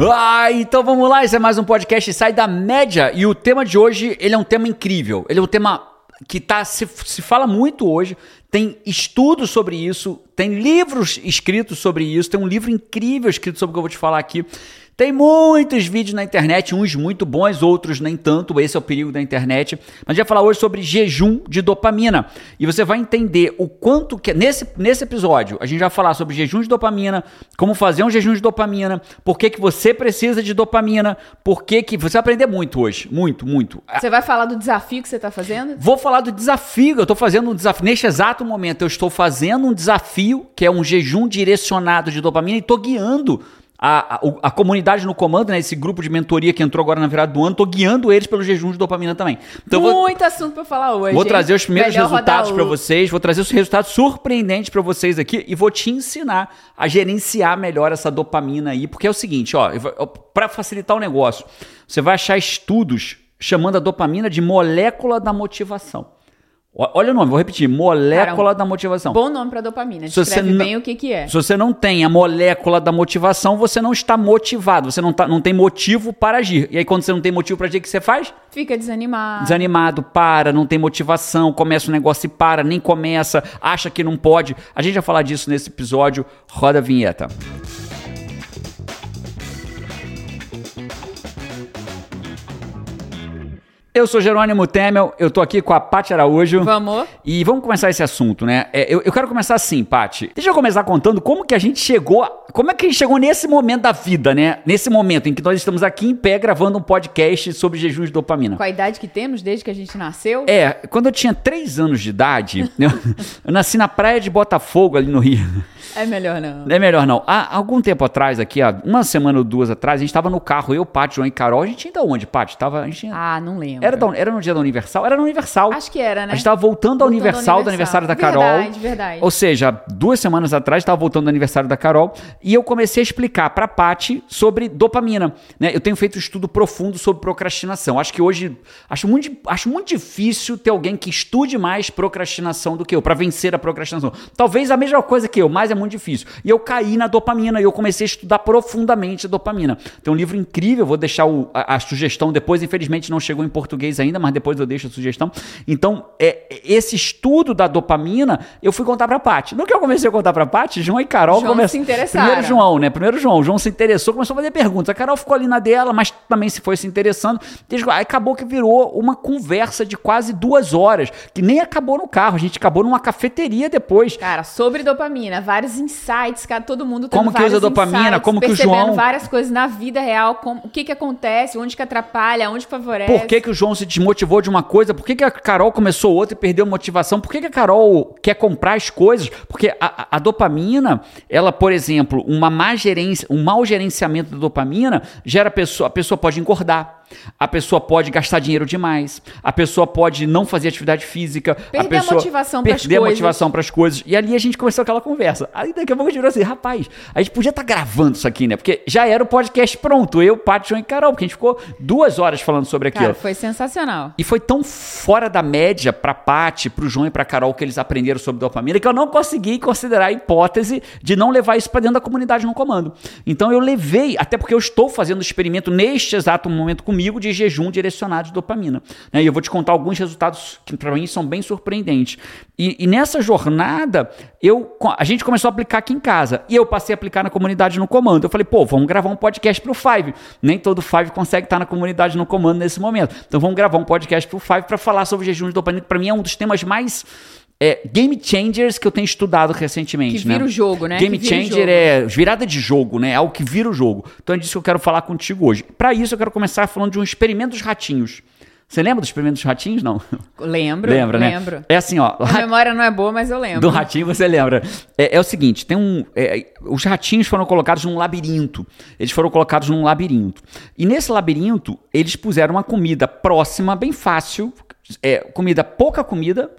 Ah, então vamos lá, esse é mais um podcast Sai da Média e o tema de hoje, ele é um tema incrível. Ele é um tema que tá, se, se fala muito hoje, tem estudos sobre isso, tem livros escritos sobre isso, tem um livro incrível escrito sobre o que eu vou te falar aqui. Tem muitos vídeos na internet, uns muito bons, outros nem tanto. Esse é o perigo da internet. Mas a gente vai falar hoje sobre jejum de dopamina. E você vai entender o quanto que. Nesse, nesse episódio, a gente vai falar sobre jejum de dopamina, como fazer um jejum de dopamina, por que, que você precisa de dopamina, por que, que. Você vai aprender muito hoje. Muito, muito. Você vai falar do desafio que você está fazendo? Vou falar do desafio. Eu estou fazendo um desafio. Neste exato momento, eu estou fazendo um desafio, que é um jejum direcionado de dopamina, e estou guiando a, a, a, comunidade no comando, né, esse grupo de mentoria que entrou agora na virada do ano, tô guiando eles pelo jejum de dopamina também. Então, Muito vou, assunto para falar hoje. Vou trazer os primeiros Melhor resultados para vocês, vou trazer os resultados surpreendentes para vocês aqui e vou te ensinar a gerenciar melhor essa dopamina aí, porque é o seguinte, ó, para facilitar o negócio, você vai achar estudos chamando a dopamina de molécula da motivação. Olha o nome, vou repetir: molécula Cara, da motivação. Bom nome para dopamina. Descreve bem o que, que é. Se você não tem a molécula da motivação, você não está motivado, você não, tá, não tem motivo para agir. E aí, quando você não tem motivo para agir, o que você faz? Fica desanimado. Desanimado, para, não tem motivação, começa o um negócio e para, nem começa, acha que não pode. A gente vai falar disso nesse episódio. Roda a vinheta. Eu sou Jerônimo Temel, eu tô aqui com a Paty Araújo. Vamos. E vamos começar esse assunto, né? É, eu, eu, quero começar assim, Paty. Deixa eu começar contando como que a gente chegou. Como é que a gente chegou nesse momento da vida, né? Nesse momento em que nós estamos aqui em pé gravando um podcast sobre jejum de dopamina. Com a idade que temos desde que a gente nasceu? É, quando eu tinha três anos de idade, eu, eu nasci na praia de Botafogo, ali no Rio. É melhor não. É melhor não. Há algum tempo atrás, aqui, há uma semana ou duas atrás, a gente estava no carro, eu, Paty, João e Carol. A gente ainda onde, Paty? Tava, a gente... Ah, não lembro. Era, da, era no dia da Universal? Era no Universal. Acho que era, né? A gente estava voltando, ao Universal, do aniversário da Carol. Verdade, verdade. Ou seja, duas semanas atrás, estava voltando do aniversário da Carol e eu comecei a explicar para Paty sobre dopamina. Né? Eu tenho feito um estudo profundo sobre procrastinação. Acho que hoje, acho muito, acho muito difícil ter alguém que estude mais procrastinação do que eu, para vencer a procrastinação. Talvez a mesma coisa que eu, mas é muito difícil. E eu caí na dopamina e eu comecei a estudar profundamente a dopamina. Tem um livro incrível, vou deixar o, a, a sugestão depois, infelizmente não chegou em português ainda, mas depois eu deixo a sugestão. Então, é, esse estudo da dopamina, eu fui contar pra Paty. No que eu comecei a contar pra Paty, João e Carol João começaram. se interessaram. Primeiro João, né? Primeiro João. O João se interessou, começou a fazer perguntas. A Carol ficou ali na dela, mas também se foi se interessando. Aí acabou que virou uma conversa de quase duas horas, que nem acabou no carro. A gente acabou numa cafeteria depois. Cara, sobre dopamina, vários insights, cara, todo mundo Como que usa dopamina, insights, como que o João. várias coisas na vida real, como, o que que acontece, onde que atrapalha, onde favorece. Por que, que o João se desmotivou de uma coisa? Por que, que a Carol começou outra e perdeu motivação? Por que, que a Carol quer comprar as coisas? Porque a, a dopamina, ela, por exemplo, uma má gerência, um mau gerenciamento da dopamina gera a pessoa, a pessoa pode engordar a pessoa pode gastar dinheiro demais, a pessoa pode não fazer atividade física, perder a pessoa a motivação para as coisas. a motivação para as coisas. E ali a gente começou aquela conversa. Aí daqui a pouco a gente virou assim, rapaz, a gente podia estar tá gravando isso aqui, né? Porque já era o podcast pronto, eu, Paty, João e Carol, porque a gente ficou duas horas falando sobre aquilo. Cara, foi sensacional. E foi tão fora da média para Paty, para o João e para Carol que eles aprenderam sobre dopamina que eu não consegui considerar a hipótese de não levar isso para dentro da comunidade no comando. Então eu levei, até porque eu estou fazendo experimento neste exato momento comigo de jejum direcionado de dopamina. Né? E eu vou te contar alguns resultados que para mim são bem surpreendentes. E, e, nessa jornada, eu, a gente começou a aplicar aqui em casa. E eu passei a aplicar na comunidade no comando. Eu falei, pô, vamos gravar um podcast para o Five. Nem todo Five consegue estar na comunidade no comando nesse momento. Então vamos gravar um podcast para o Five para falar sobre jejum de dopamina, que para mim é um dos temas mais é, game changers que eu tenho estudado recentemente. Que vira né? o jogo, né? Game changer é virada de jogo, né? É algo que vira o jogo. Então é disso que eu quero falar contigo hoje. Para isso eu quero começar falando de um experimento dos ratinhos. Você lembra dos experimentos dos ratinhos, não? Lembro. Lembra, né? Lembro. É assim, ó. A memória não é boa, mas eu lembro. Do ratinho você lembra. É, é o seguinte, tem um... É, os ratinhos foram colocados num labirinto. Eles foram colocados num labirinto. E nesse labirinto, eles puseram uma comida próxima, bem fácil. É, comida, pouca comida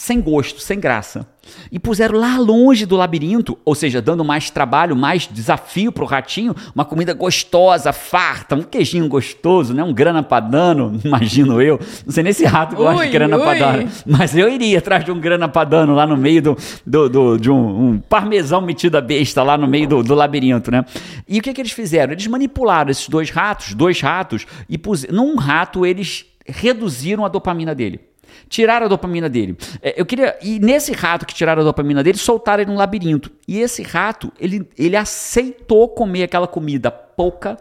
sem gosto, sem graça. E puseram lá longe do labirinto, ou seja, dando mais trabalho, mais desafio pro ratinho, uma comida gostosa, farta, um queijinho gostoso, né? Um grana padano, imagino eu. Não sei nem se rato gosta Ui, de grana ui. padano, mas eu iria atrás de um grana padano lá no meio do, do, do- de um, um parmesão metido a besta lá no meio do, do labirinto, né? E o que, que eles fizeram? Eles manipularam esses dois ratos, dois ratos, e puseram. Num rato, eles reduziram a dopamina dele. Tiraram a dopamina dele. É, eu queria. E nesse rato que tiraram a dopamina dele, soltaram ele num labirinto. E esse rato, ele, ele aceitou comer aquela comida pouca,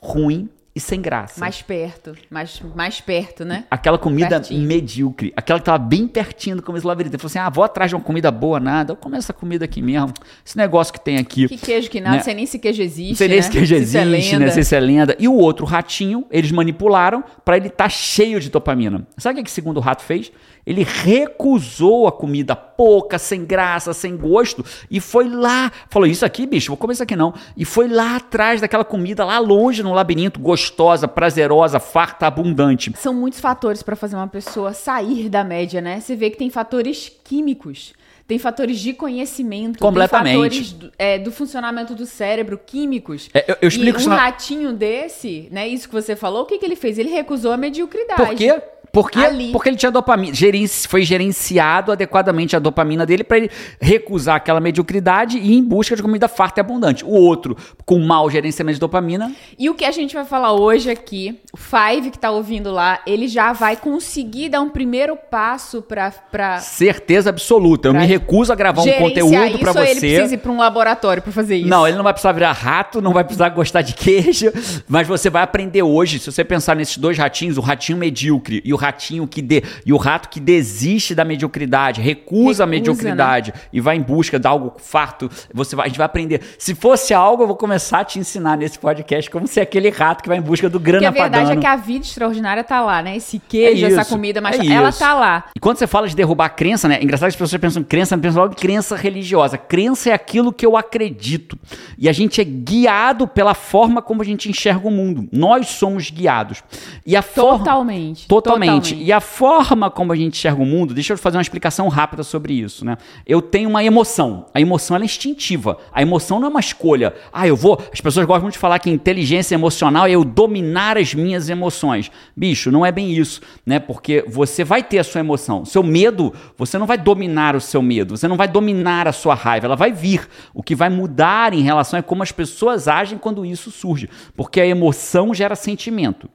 ruim e sem graça. Mais perto, mais, mais perto, né? Aquela comida Pertinho. medíocre, aquela que tava bem pertinho do começo do labirinto. Ele falou assim: ah, vou atrás de uma comida boa, nada. Eu como essa comida aqui mesmo. Esse negócio que tem aqui. Que queijo que nada, Né? sei nem se queijo existe. Não sei nem né? se queijo Se é existe, né? Se isso é lenda. E o outro ratinho, eles manipularam pra ele estar cheio de dopamina. Sabe o que, que o segundo rato fez? Ele recusou a comida pouca, sem graça, sem gosto, e foi lá. Falou: Isso aqui, bicho, vou comer isso aqui não. E foi lá atrás daquela comida, lá longe no labirinto, gostosa, prazerosa, farta, abundante. São muitos fatores para fazer uma pessoa sair da média, né? Você vê que tem fatores químicos, tem fatores de conhecimento, Completamente. tem fatores do, é, do funcionamento do cérebro, químicos. É, eu- eu explico e um ratinho desse, né? Isso que você falou, o que, que ele fez? Ele recusou a mediocridade. Por quê? Porque, Ali. porque ele tinha dopamina. Gerenci, foi gerenciado adequadamente a dopamina dele para ele recusar aquela mediocridade e ir em busca de comida farta e abundante. O outro, com mau gerenciamento de dopamina, E o que a gente vai falar hoje aqui, o Five que tá ouvindo lá, ele já vai conseguir dar um primeiro passo pra, pra certeza absoluta. Eu me recuso a gravar um conteúdo para ou ele você. precisa ir pra um laboratório pra fazer isso? Não, ele não vai precisar virar rato, não vai precisar gostar de queijo, mas você vai aprender hoje. Se você pensar nesses dois ratinhos, o ratinho medíocre e o ratinho que de, e o rato que desiste da mediocridade, recusa, a Recusa, mediocridade e vai em busca de algo farto, você vai, a gente vai aprender. Se fosse algo, eu vou começar a te ensinar nesse podcast como ser aquele rato que vai em busca do Porque grana a verdade padano. é que a vida extraordinária tá lá, né? Esse queijo, É essa isso, comida, mas é ela isso. tá lá. E quando você fala de derrubar a crença, né? É engraçado que as pessoas pensam em crença, pensam logo em crença religiosa. Crença é aquilo que eu acredito. E a gente é guiado pela forma como a gente enxerga o mundo. Nós somos guiados. E a forma. Totalmente. Totalmente. E a forma como a gente enxerga o mundo, deixa eu fazer uma explicação rápida sobre isso, né? Eu tenho uma emoção. A emoção é instintiva. A emoção não é uma escolha. Ah, eu vou. As pessoas gostam muito de falar que inteligência emocional é eu dominar as minhas emoções. Bicho, não é bem isso, né? Porque você vai ter a sua emoção. Seu medo, você não vai dominar o seu medo. Você não vai dominar a sua raiva. Ela vai vir. O que vai mudar em relação é como as pessoas agem quando isso surge. Porque a emoção gera sentimento.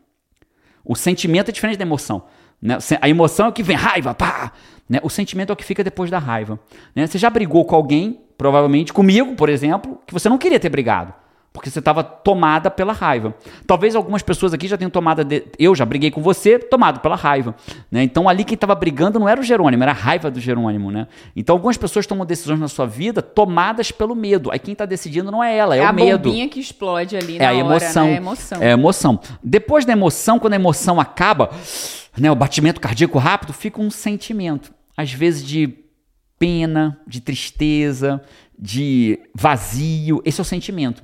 O sentimento é diferente da emoção. Né? A emoção é o que vem, raiva, pá! Né? O sentimento é o que fica depois da raiva. Né? Você já brigou com alguém, provavelmente comigo, por exemplo, que você não queria ter brigado. Porque você estava tomada pela raiva. Talvez algumas pessoas aqui já tenham tomado. De... Eu já briguei com você, tomado pela raiva. Né? Então ali quem estava brigando não era o Jerônimo, era a raiva do Jerônimo. Né? Então algumas pessoas tomam decisões na sua vida tomadas pelo medo. Aí quem está decidindo não é ela, é, É o a medo. bombinha que explode ali É na a hora, emoção. né? É a emoção. É a emoção. Depois da emoção, quando a emoção acaba, né, o batimento cardíaco rápido, fica um sentimento. Às vezes de pena, de tristeza, de vazio. Esse é o sentimento.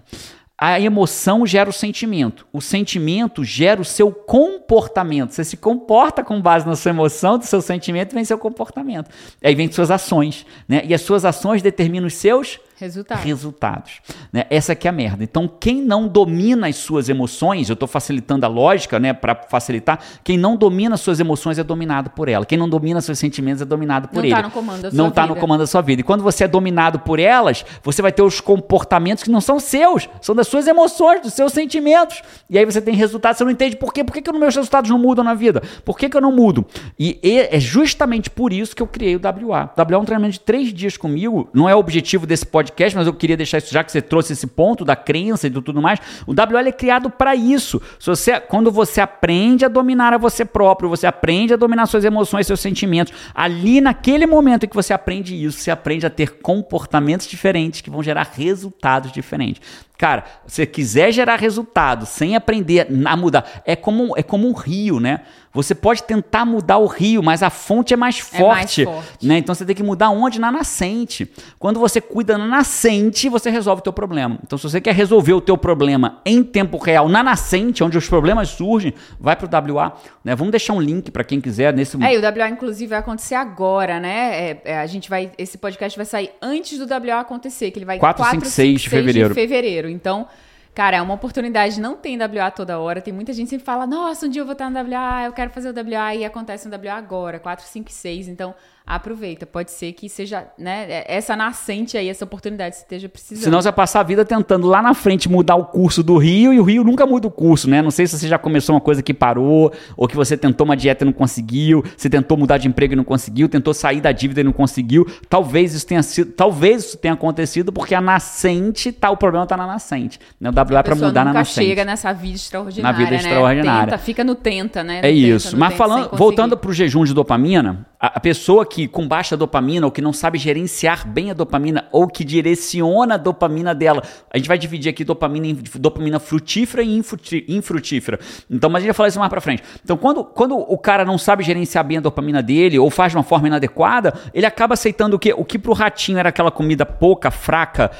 A emoção gera o sentimento. O sentimento gera o seu comportamento. Você se comporta com base na sua emoção, do seu sentimento, vem seu comportamento. Aí vem suas ações. Né? E as suas ações determinam os seus Resultado. resultados. Né? Essa que é a merda. Então, quem não domina as suas emoções, eu estou facilitando a lógica, né, para facilitar, quem não domina as suas emoções é dominado por ela. Quem não domina seus sentimentos é dominado por Não ele. tá no comando da Não sua está no vida. comando da sua vida. E quando você é dominado por elas, você vai ter os comportamentos que não são seus, são das suas emoções, dos seus sentimentos. E aí você tem resultados, você não entende por quê? Por que, que os meus resultados não mudam na vida? Por que, que eu não mudo? E é justamente por isso que eu criei o WA. O WA é um treinamento de três dias comigo. Não é o objetivo desse podcast, mas eu queria deixar isso já que você trouxe esse ponto da crença e do tudo mais. O WA é criado para isso. Se você, quando você aprende a dominar a você próprio, você aprende a dominar suas emoções, seus sentimentos. Ali naquele momento em que você aprende isso, você aprende a ter comportamentos diferentes que vão gerar resultados diferentes. Cara, se você quiser gerar resultado sem aprender a mudar, é como, é como um rio, né? Você pode tentar mudar o rio, mas a fonte é mais forte. É mais forte. Né? Então você tem que mudar onde? Na nascente. Quando você cuida na nascente, você resolve o teu problema. Então se você quer resolver o teu problema em tempo real, na nascente, onde os problemas surgem, vai para o WA. Né? Vamos deixar um link para quem quiser nesse É, e o WA inclusive vai acontecer agora, né? É, é, a gente vai, esse podcast vai sair antes do WA acontecer, que ele vai 4, 4 5, 6 de fevereiro. De fevereiro. Então Cara, é uma oportunidade, não tem WA toda hora. Tem muita gente que sempre fala, nossa, um dia eu vou estar no WA, eu quero fazer o WA, e acontece no WA agora, 4, 5, 6. Então, aproveita. Pode ser que seja, né, é, essa nascente aí, essa oportunidade esteja precisando. Senão você vai passar a vida tentando lá na frente mudar o curso do Rio e o Rio nunca muda o curso, né? Não sei se você já começou uma coisa que parou, ou que você tentou uma dieta e não conseguiu, você tentou mudar de emprego e não conseguiu, tentou sair da dívida e não conseguiu. Talvez isso tenha sido, talvez isso tenha acontecido porque a nascente tá, o problema tá na nascente. Né? O WA é para mudar na nascente. chega nessa vida extraordinária, Na vida né? extraordinária. Tenta, fica no tenta, né? No é tenta, isso. Mas falando, voltando pro jejum de dopamina, a, a pessoa que com baixa dopamina ou que não sabe gerenciar bem a dopamina ou que direciona a dopamina dela, a gente vai dividir aqui dopamina em dopamina frutífera e infrutífera. Então, mas a gente vai falar isso mais pra frente. Então, quando, quando o cara não sabe gerenciar bem a dopamina dele ou faz de uma forma inadequada, ele acaba aceitando o que o que pro ratinho era aquela comida pouca, fraca,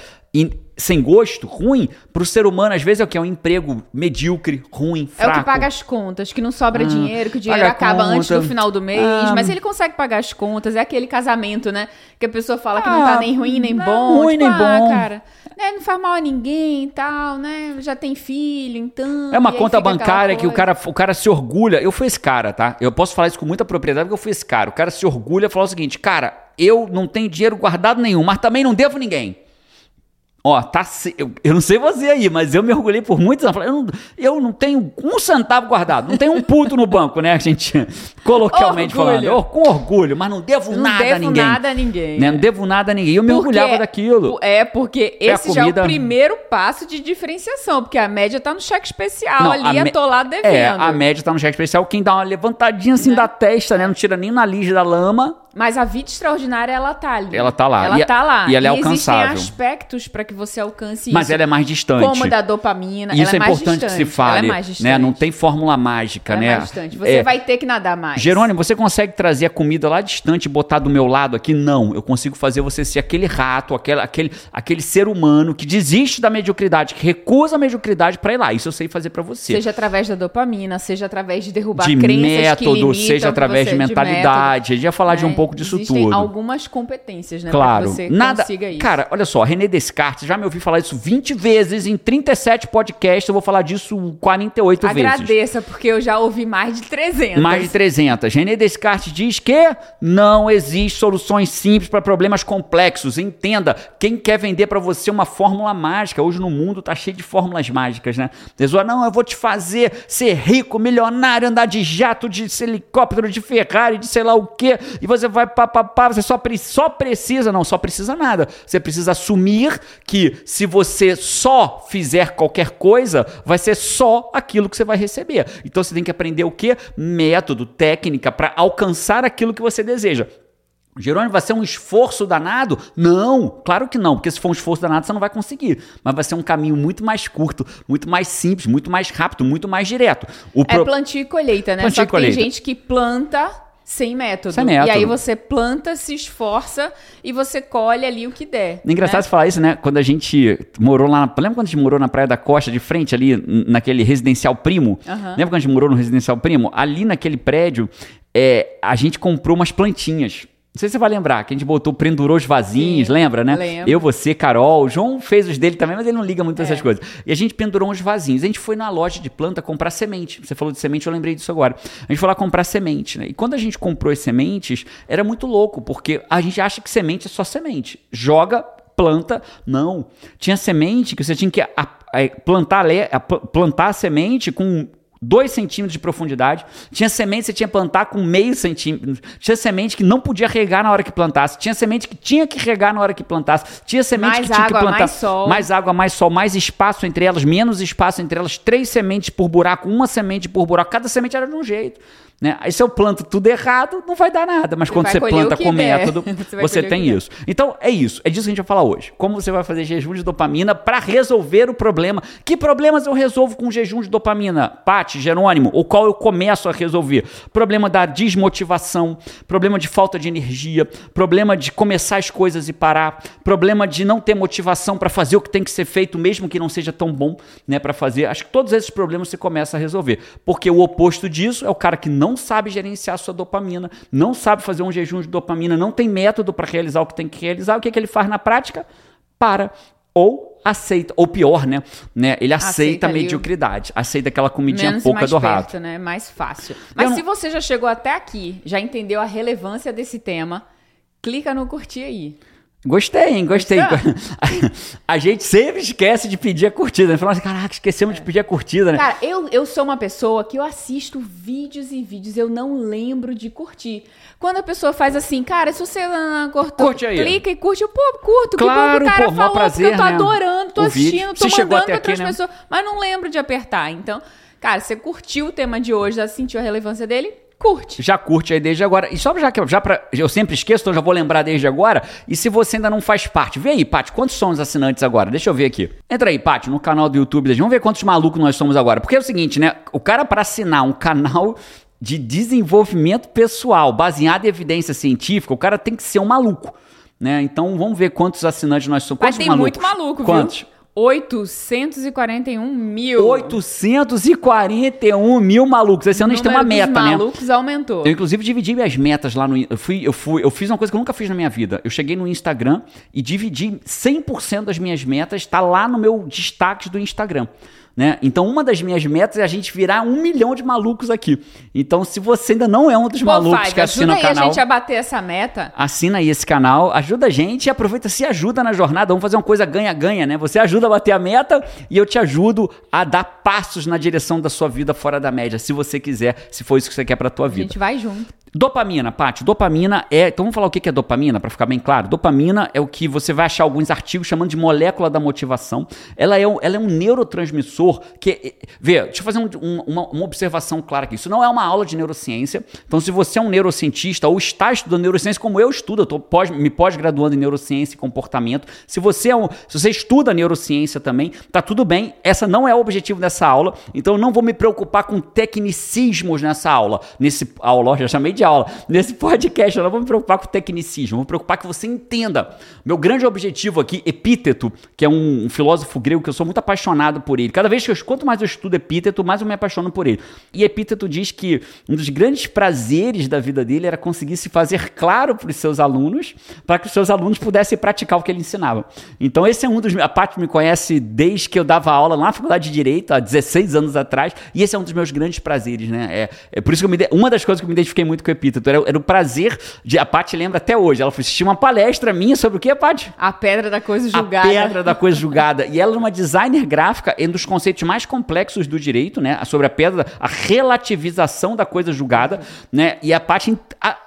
sem gosto, ruim, para o ser humano, às vezes é o que? É um emprego medíocre, ruim, fraco. É o que paga as contas, que não sobra ah, dinheiro, que o dinheiro acaba conta. antes do final do mês, ah, mas ele consegue pagar as contas. É aquele casamento, né? Que a pessoa fala que ah, não tá nem ruim nem bom. Ruim tipo, nem ah, bom. cara, né, não faz mal a ninguém e tal, né? Já tem filho, então. É uma conta bancária que o cara, o cara se orgulha. Eu fui esse cara, tá? Eu posso falar isso com muita propriedade porque eu fui esse cara. O cara se orgulha e fala o seguinte, cara, eu não tenho dinheiro guardado nenhum, mas também não devo ninguém. Ó, tá. Eu, eu não sei você aí, mas eu me orgulhei por muitos anos. Eu não, eu não tenho um centavo guardado, não tenho um puto no banco, né? Gente, coloquialmente orgulho. falando. Com orgulho, mas não devo não nada devo a ninguém. nada a ninguém. Né? Não devo nada a ninguém. Eu me porque, orgulhava daquilo. É, porque é esse comida... já é o primeiro passo de diferenciação, porque a média tá no cheque especial não, ali, me... atolado devendo. É, a média tá no cheque especial. Quem dá uma levantadinha assim né? da testa, né? Não tira nem na lige da lama mas a vida extraordinária, ela tá ali. Ela tá lá. Ela e, tá lá. E ela é e alcançável. Existem aspectos para que você alcance Mas isso. ela é mais distante. Como da dopamina. Isso é, é importante distante. que se fale. Ela é mais distante. Né? Não tem fórmula mágica, ela né? É mais distante. Você é... vai ter que nadar mais. Jerônimo, você consegue trazer a comida lá distante e botar do meu lado aqui? Não. Eu consigo fazer você ser aquele rato, aquele, aquele, aquele ser humano que desiste da mediocridade, que recusa a mediocridade para ir lá. Isso eu sei fazer para você. Seja através da dopamina, seja através de derrubar de crenças método, que seja através de mentalidade. De a gente ia falar é, de um né? Pouco disso Existem tudo algumas competências, né? Claro. você Nada, consiga isso. Cara, olha só, René Descartes, já me ouvi falar isso 20 vezes em 37 podcasts, eu vou falar disso 48 Agradeça, vezes. Agradeça, porque eu já ouvi mais de 300. Mais de 300. René Descartes diz que não existe soluções simples para problemas complexos. Entenda, quem quer vender para você uma fórmula mágica, hoje no mundo tá cheio de fórmulas mágicas, né? Pessoa, não, eu vou te fazer ser rico, milionário, andar de jato, de helicóptero, de Ferrari, de sei lá o quê, e você vai papapá, você só, só precisa, não, só precisa nada. Você precisa assumir que se você só fizer qualquer coisa, vai ser só aquilo que você vai receber. Então você tem que aprender o que? Método, técnica para alcançar aquilo que você deseja. Jerônimo, vai ser um esforço danado? Não, claro que não, porque se for um esforço danado você não vai conseguir. Mas vai ser um caminho muito mais curto, muito mais simples, muito mais rápido, muito mais direto. O é pro... plantio e colheita, né? Plantio Só que tem gente que planta sem método. Sem método. E aí você planta, se esforça e você colhe ali o que der. É engraçado né? falar isso, né? Quando a gente morou lá. Lembra quando a gente morou na Praia da Costa, de frente ali, naquele residencial primo? Uhum. Lembra quando a gente morou no residencial primo? Ali naquele prédio, é, a gente comprou umas plantinhas. Não sei se você vai lembrar, que a gente botou, pendurou os vasinhos, Sim, lembra, né? Lembro. Eu, você, Carol. O João fez os dele também, mas ele não liga muito é. essas coisas. E a gente pendurou uns vasinhos. A gente foi na loja de planta comprar semente. Você falou de semente, eu lembrei disso agora. A gente foi lá comprar semente, né? E quando a gente comprou as sementes, era muito louco, porque a gente acha que semente é só semente. Joga, planta. Não. Tinha semente que você tinha que a, plantar, a, plantar a semente com 2 centímetros de profundidade. Tinha semente que você tinha que plantar com meio centímetro. Tinha semente que não podia regar na hora que plantasse. Tinha semente que tinha que regar na hora que plantasse. Tinha semente mais que tinha água, que plantar. Mais sol. Mais água, mais sol, mais espaço entre elas, menos espaço entre elas. Três sementes por buraco, uma semente por buraco. Cada semente era de um jeito. Né? Aí se eu planto tudo errado, não vai dar nada. Mas Você quando você planta com der. método, Você você tem que der. isso. Então é isso. É disso que a gente vai falar hoje. Como você vai fazer jejum de dopamina para resolver o problema. Que problemas eu resolvo com jejum de dopamina? Pati, Jerônimo, ou qual eu começo a resolver? Problema da desmotivação, problema de falta de energia, problema de começar as coisas e parar, problema de não ter motivação para fazer o que tem que ser feito, mesmo que não seja tão bom, né, para fazer. Acho que todos esses problemas você começa a resolver, porque o oposto disso é o cara que não sabe gerenciar sua dopamina, não sabe fazer um jejum de dopamina, não tem método para realizar o que tem que realizar. O que, que ele faz na prática? Para ou aceita, ou pior, né? né? Ele aceita, Aceita a ali o- mediocridade, aceita aquela comidinha Menos pouca mais do perto, rato. né? Mais fácil. Mas não- se você já chegou até aqui, já entendeu a relevância desse tema, clica no curtir aí. Gostei, hein? Gostei. A gente sempre esquece de pedir a curtida, né? Fala assim, caraca, esquecemos de pedir a curtida, né? Cara, eu, eu sou uma pessoa que eu assisto vídeos e vídeos, eu não lembro de curtir. Quando a pessoa faz assim, cara, se você ah, cortou, Curte aí. clica e curte, eu, pô, curto, Claro, que bom que o cara pô, falou, prazer, eu tô né? adorando, tô O vídeo. assistindo, tô Se mandando pra aqui, outras né? pessoas, mas não lembro de apertar. Então, cara, você curtiu o tema de hoje, já sentiu a relevância dele? Curte. Já curte aí desde agora. E só já que eu, já pra, eu sempre esqueço, então já vou lembrar desde agora. E se você ainda não faz parte, vê aí, Paty, quantos são os assinantes agora? Deixa eu ver aqui. Entra aí, Paty, no canal do YouTube. Vamos ver quantos malucos nós somos agora. Porque é o seguinte, né? O cara para assinar um canal de desenvolvimento pessoal baseado em evidência científica, o cara tem que ser um maluco. Né? Então vamos ver quantos assinantes nós somos. Mas Quantos tem malucos? muito maluco, Quantos? viu? 841 mil. 841 mil malucos. Esse ano a gente tem uma meta, né? malucos aumentou. Eu, inclusive, dividi minhas metas lá no. Eu, fui, eu, fui, eu fiz uma coisa que eu nunca fiz na minha vida. Eu cheguei no Instagram e dividi 100% das minhas metas, tá lá no meu destaques do Instagram. Né? Então, uma das minhas metas é a gente virar um milhão de malucos aqui. Então, se você ainda não é um dos Pô, malucos Fábio, que assina ajuda o canal. a gente a bater essa meta. Assina aí esse canal, ajuda a gente e aproveita, se ajuda na jornada. Vamos fazer uma coisa ganha-ganha, né? Você ajuda a bater a meta e eu te ajudo a dar passos na direção da sua vida fora da média, se você quiser, se for isso que você quer pra tua A vida. gente vai junto. Dopamina, Paty. Dopamina é. Então vamos falar o que é dopamina, para ficar bem claro. Dopamina é o que você vai achar alguns artigos chamando de molécula da motivação. Ela é um, ela é um neurotransmissor que. Vê, deixa eu fazer um- um- uma, uma observação clara aqui. Isso não é uma aula de neurociência. Então, se você é um neurocientista ou está estudando neurociência, como eu estudo, eu tô pós, me pós-graduando em neurociência e comportamento. Se você, é um, se você estuda neurociência também, tá tudo bem. Essa não é o objetivo dessa aula. Então, eu não vou me preocupar com tecnicismos nessa aula. Nesse aula, já chamei de aula. Nesse podcast, eu não vou me preocupar com tecnicismo. Vou me preocupar que você entenda. Meu grande objetivo aqui, Epíteto, que é um, um filósofo grego que eu sou muito apaixonado por ele. Cada vez que eu, quanto mais eu estudo Epíteto, mais eu me apaixono por ele. E Epíteto diz que um dos grandes prazeres da vida dele era conseguir se fazer claro para os seus alunos, para que os seus alunos pudessem praticar o que ele ensinava. Então, esse é um dos. A Paty me conhece desde que eu dava aula lá na faculdade de Direito, há 16 anos atrás, e esse é um dos meus grandes prazeres, né? É, é por isso que eu me. Uma das coisas que eu me identifiquei muito com Epíteto era, era o prazer de. A Paty lembra até hoje. Ela foi assistir uma palestra minha sobre o que, Paty? A pedra da coisa julgada. A pedra da coisa julgada. E ela é uma designer gráfica, um dos conceitos mais complexos do direito, né? Sobre a pedra, a relativização da coisa julgada, né? E a Paty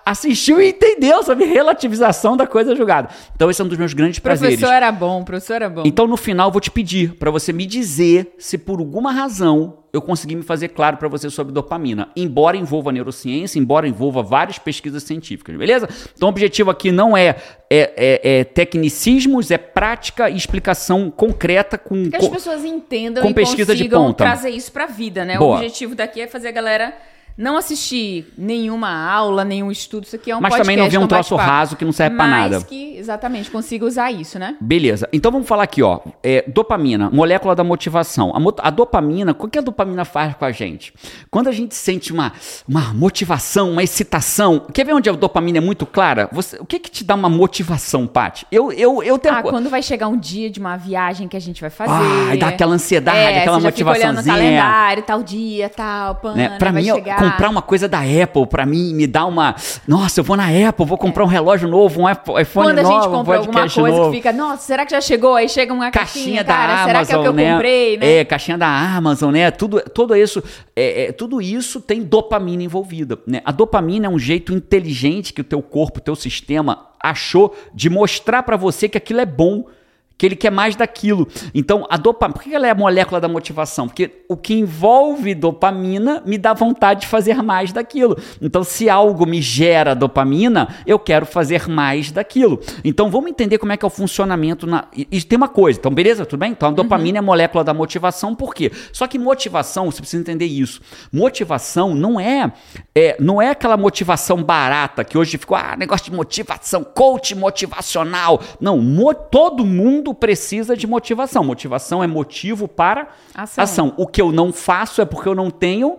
assistiu e entendeu sobre relativização da coisa julgada. Então, esse é um dos meus grandes O professor prazeres. era bom, o professor era bom. Então, no final, eu vou te pedir para você me dizer se por alguma razão eu consegui me fazer claro para você sobre dopamina, embora envolva neurociência, embora envolva várias pesquisas científicas, beleza? Então, o objetivo aqui não é, é, é- é tecnicismos, é prática e explicação concreta com. Que as pessoas entendam com e pesquisa de ponta. trazer isso pra vida, né? Boa. O objetivo daqui é fazer a galera não assistir nenhuma aula, nenhum estudo. Isso aqui é um Mas podcast, também não ver um é troço raso que não serve pra Mas nada. que, exatamente, consiga usar isso, né? Beleza. Então vamos falar aqui, ó. É, dopamina, molécula da motivação. A, a dopamina, o que a dopamina faz com a gente? Quando a gente sente uma, uma motivação, uma excitação. Quer ver onde a dopamina é muito clara? Você- o que que te dá uma motivação, Paty? Eu, eu, eu tenho. Ah, quando vai chegar um dia de uma viagem que a gente vai fazer. Ah, e dá aquela ansiedade, é, aquela você já fica olhando no motivaçãozinha. calendário, tal dia, tal, pana, né? Pra vai mim, eu- chegar. Comprar uma coisa da Apple, pra mim, me dá uma. Nossa, eu vou na Apple, vou comprar um relógio novo, um iPhone Quando a novo, gente um compra alguma podcast coisa novo. que fica, nossa, será que já chegou? Aí chega uma caixinha, caixinha cara, da será Amazon, que é o que eu né? comprei, né? É, caixinha da Amazon, né? Tudo, tudo isso, é, é, tudo isso tem dopamina envolvida, né? A dopamina é um jeito inteligente que o teu corpo, o teu sistema achou de mostrar pra você que aquilo é bom, que ele quer mais daquilo. Então, a dopamina, por que ela é a molécula da motivação? Porque o que envolve dopamina me dá vontade de fazer mais daquilo. Então, se algo me gera dopamina, eu quero fazer mais daquilo. Então, vamos entender como é que é o funcionamento na e, e tem uma coisa, então beleza, tudo bem? Então, a dopamina uhum. é a molécula da motivação, por quê? Só que motivação, você precisa entender isso. Motivação não é, é não é aquela motivação barata que hoje ficou, ah, negócio de motivação, coach motivacional. Não, mo todo mundo mundo precisa de motivação. Motivação é motivo para ação. ação. O que eu não faço é porque eu não tenho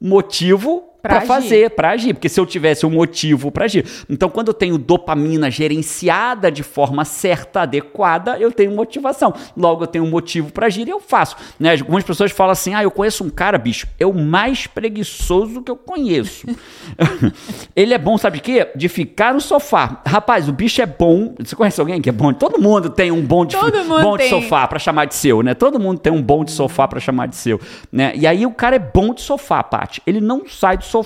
motivo para fazer, para agir, porque se eu tivesse um motivo para agir. Então, quando eu tenho dopamina gerenciada de forma certa, adequada, eu tenho motivação. Logo, eu tenho um motivo para agir e eu faço. Né? Algumas pessoas falam assim: ah, eu conheço um cara, bicho, é o mais preguiçoso que eu conheço. Ele é bom, sabe de quê? De ficar no sofá. Rapaz, o bicho é bom. Você conhece alguém que é bom? Todo mundo tem um bom de, bom de sofá para chamar de seu, né? Todo mundo tem um bom de sofá para chamar de seu. Né? E aí o cara é bom de sofá, Paty. Ele não sai do sofá.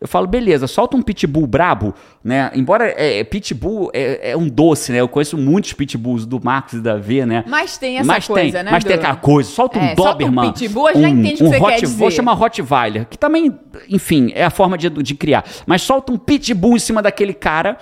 Eu falo, beleza, solta um pitbull brabo, né? Embora é, pitbull é, é, um doce, né? Eu conheço muitos pitbulls do Marcos e da V, né? Mas tem essa mas coisa, tem, né? Mas do... tem aquela coisa, solta um é, Doberman. Solta um pitbull, a gente um, já entende o que você hot, quer dizer. Vou chamar Rottweiler, que também, enfim, é a forma de, de criar. Mas solta um pitbull em cima daquele cara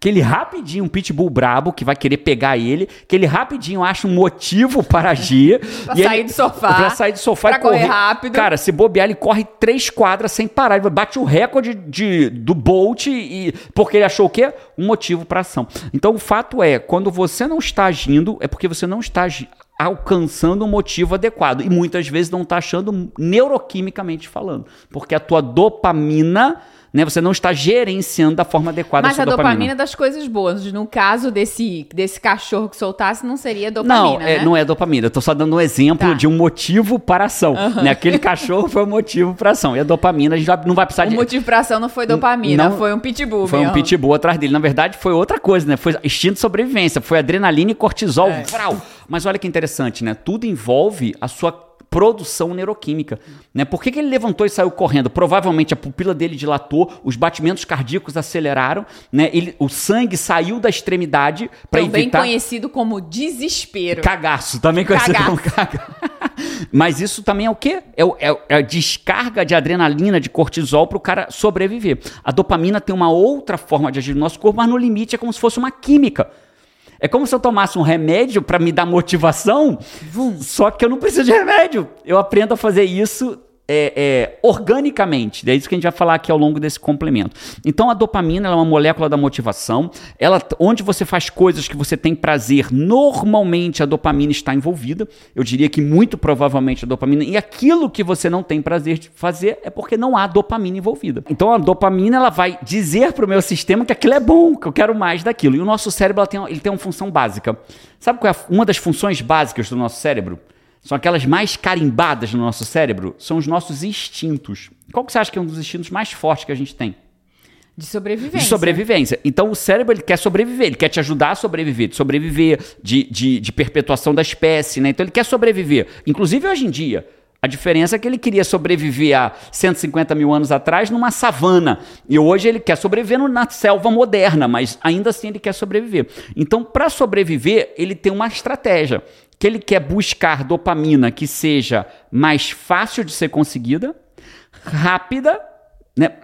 que ele rapidinho, um pitbull brabo, que vai querer pegar ele, que ele rapidinho acha um motivo para agir. pra sair ele, do sofá. Pra sair do sofá pra e correr. correr rápido. Cara, se bobear, ele corre três quadras sem parar. Ele bate o recorde de, do Bolt e, porque ele achou o quê? Um motivo para ação. Então, o fato é, quando você não está agindo, é porque você não está alcançando um motivo adequado. E muitas vezes não está achando neuroquimicamente falando. Porque a tua dopamina né? Você não está gerenciando da forma adequada Mas a, a dopamina. dopamina é das coisas boas. No caso desse, desse cachorro que soltasse, não seria dopamina, Não, é, né? não é dopamina. Eu tô só dando um exemplo tá. de um motivo para ação. Uhum. Né? Aquele cachorro foi o um motivo para ação. E a dopamina a gente não vai precisar o de... O motivo para ação não foi dopamina, não, foi um pitbull. Foi mesmo. um pitbull atrás dele. Na verdade, foi outra coisa, né? Foi instinto de sobrevivência. Foi adrenalina e cortisol. É. Mas olha que interessante, né? Tudo envolve a sua produção neuroquímica. Né? Por que, que ele levantou e saiu correndo? Provavelmente a pupila dele dilatou, os batimentos cardíacos aceleraram, né? ele, o sangue saiu da extremidade para evitar... Também conhecido como desespero. Cagaço, também conhecido cagaço. como cagaço. Mas isso também é o quê? É, é, é a descarga de adrenalina, de cortisol para o cara sobreviver. A dopamina tem uma outra forma de agir no nosso corpo, mas no limite é como se fosse uma química. É como se eu tomasse um remédio para me dar motivação, só que eu não preciso de remédio. Eu aprendo a fazer isso é, é, organicamente. É isso que a gente vai falar aqui ao longo desse complemento. Então, a dopamina é uma molécula da motivação. Ela, onde você faz coisas que você tem prazer, normalmente a dopamina está envolvida. Eu diria que muito provavelmente a dopamina. E aquilo que você não tem prazer de fazer é porque não há dopamina envolvida. Então, a dopamina ela vai dizer para o meu sistema que aquilo é bom, que eu quero mais daquilo. E o nosso cérebro tem, ele tem uma função básica. Sabe qual é uma das funções básicas do nosso cérebro? São aquelas mais carimbadas no nosso cérebro, são os nossos instintos. Qual que você acha que é um dos instintos mais fortes que a gente tem? De sobrevivência. De sobrevivência. Então o cérebro ele quer sobreviver, ele quer te ajudar a sobreviver, de sobreviver, de, de, de perpetuação da espécie, né? Então ele quer sobreviver. Inclusive hoje em dia. A diferença é que ele queria sobreviver há 150 mil anos atrás numa savana. E hoje ele quer sobreviver na selva moderna, mas ainda assim ele quer sobreviver. Então, para sobreviver, ele tem uma estratégia que ele quer buscar dopamina que seja mais fácil de ser conseguida, rápida, né?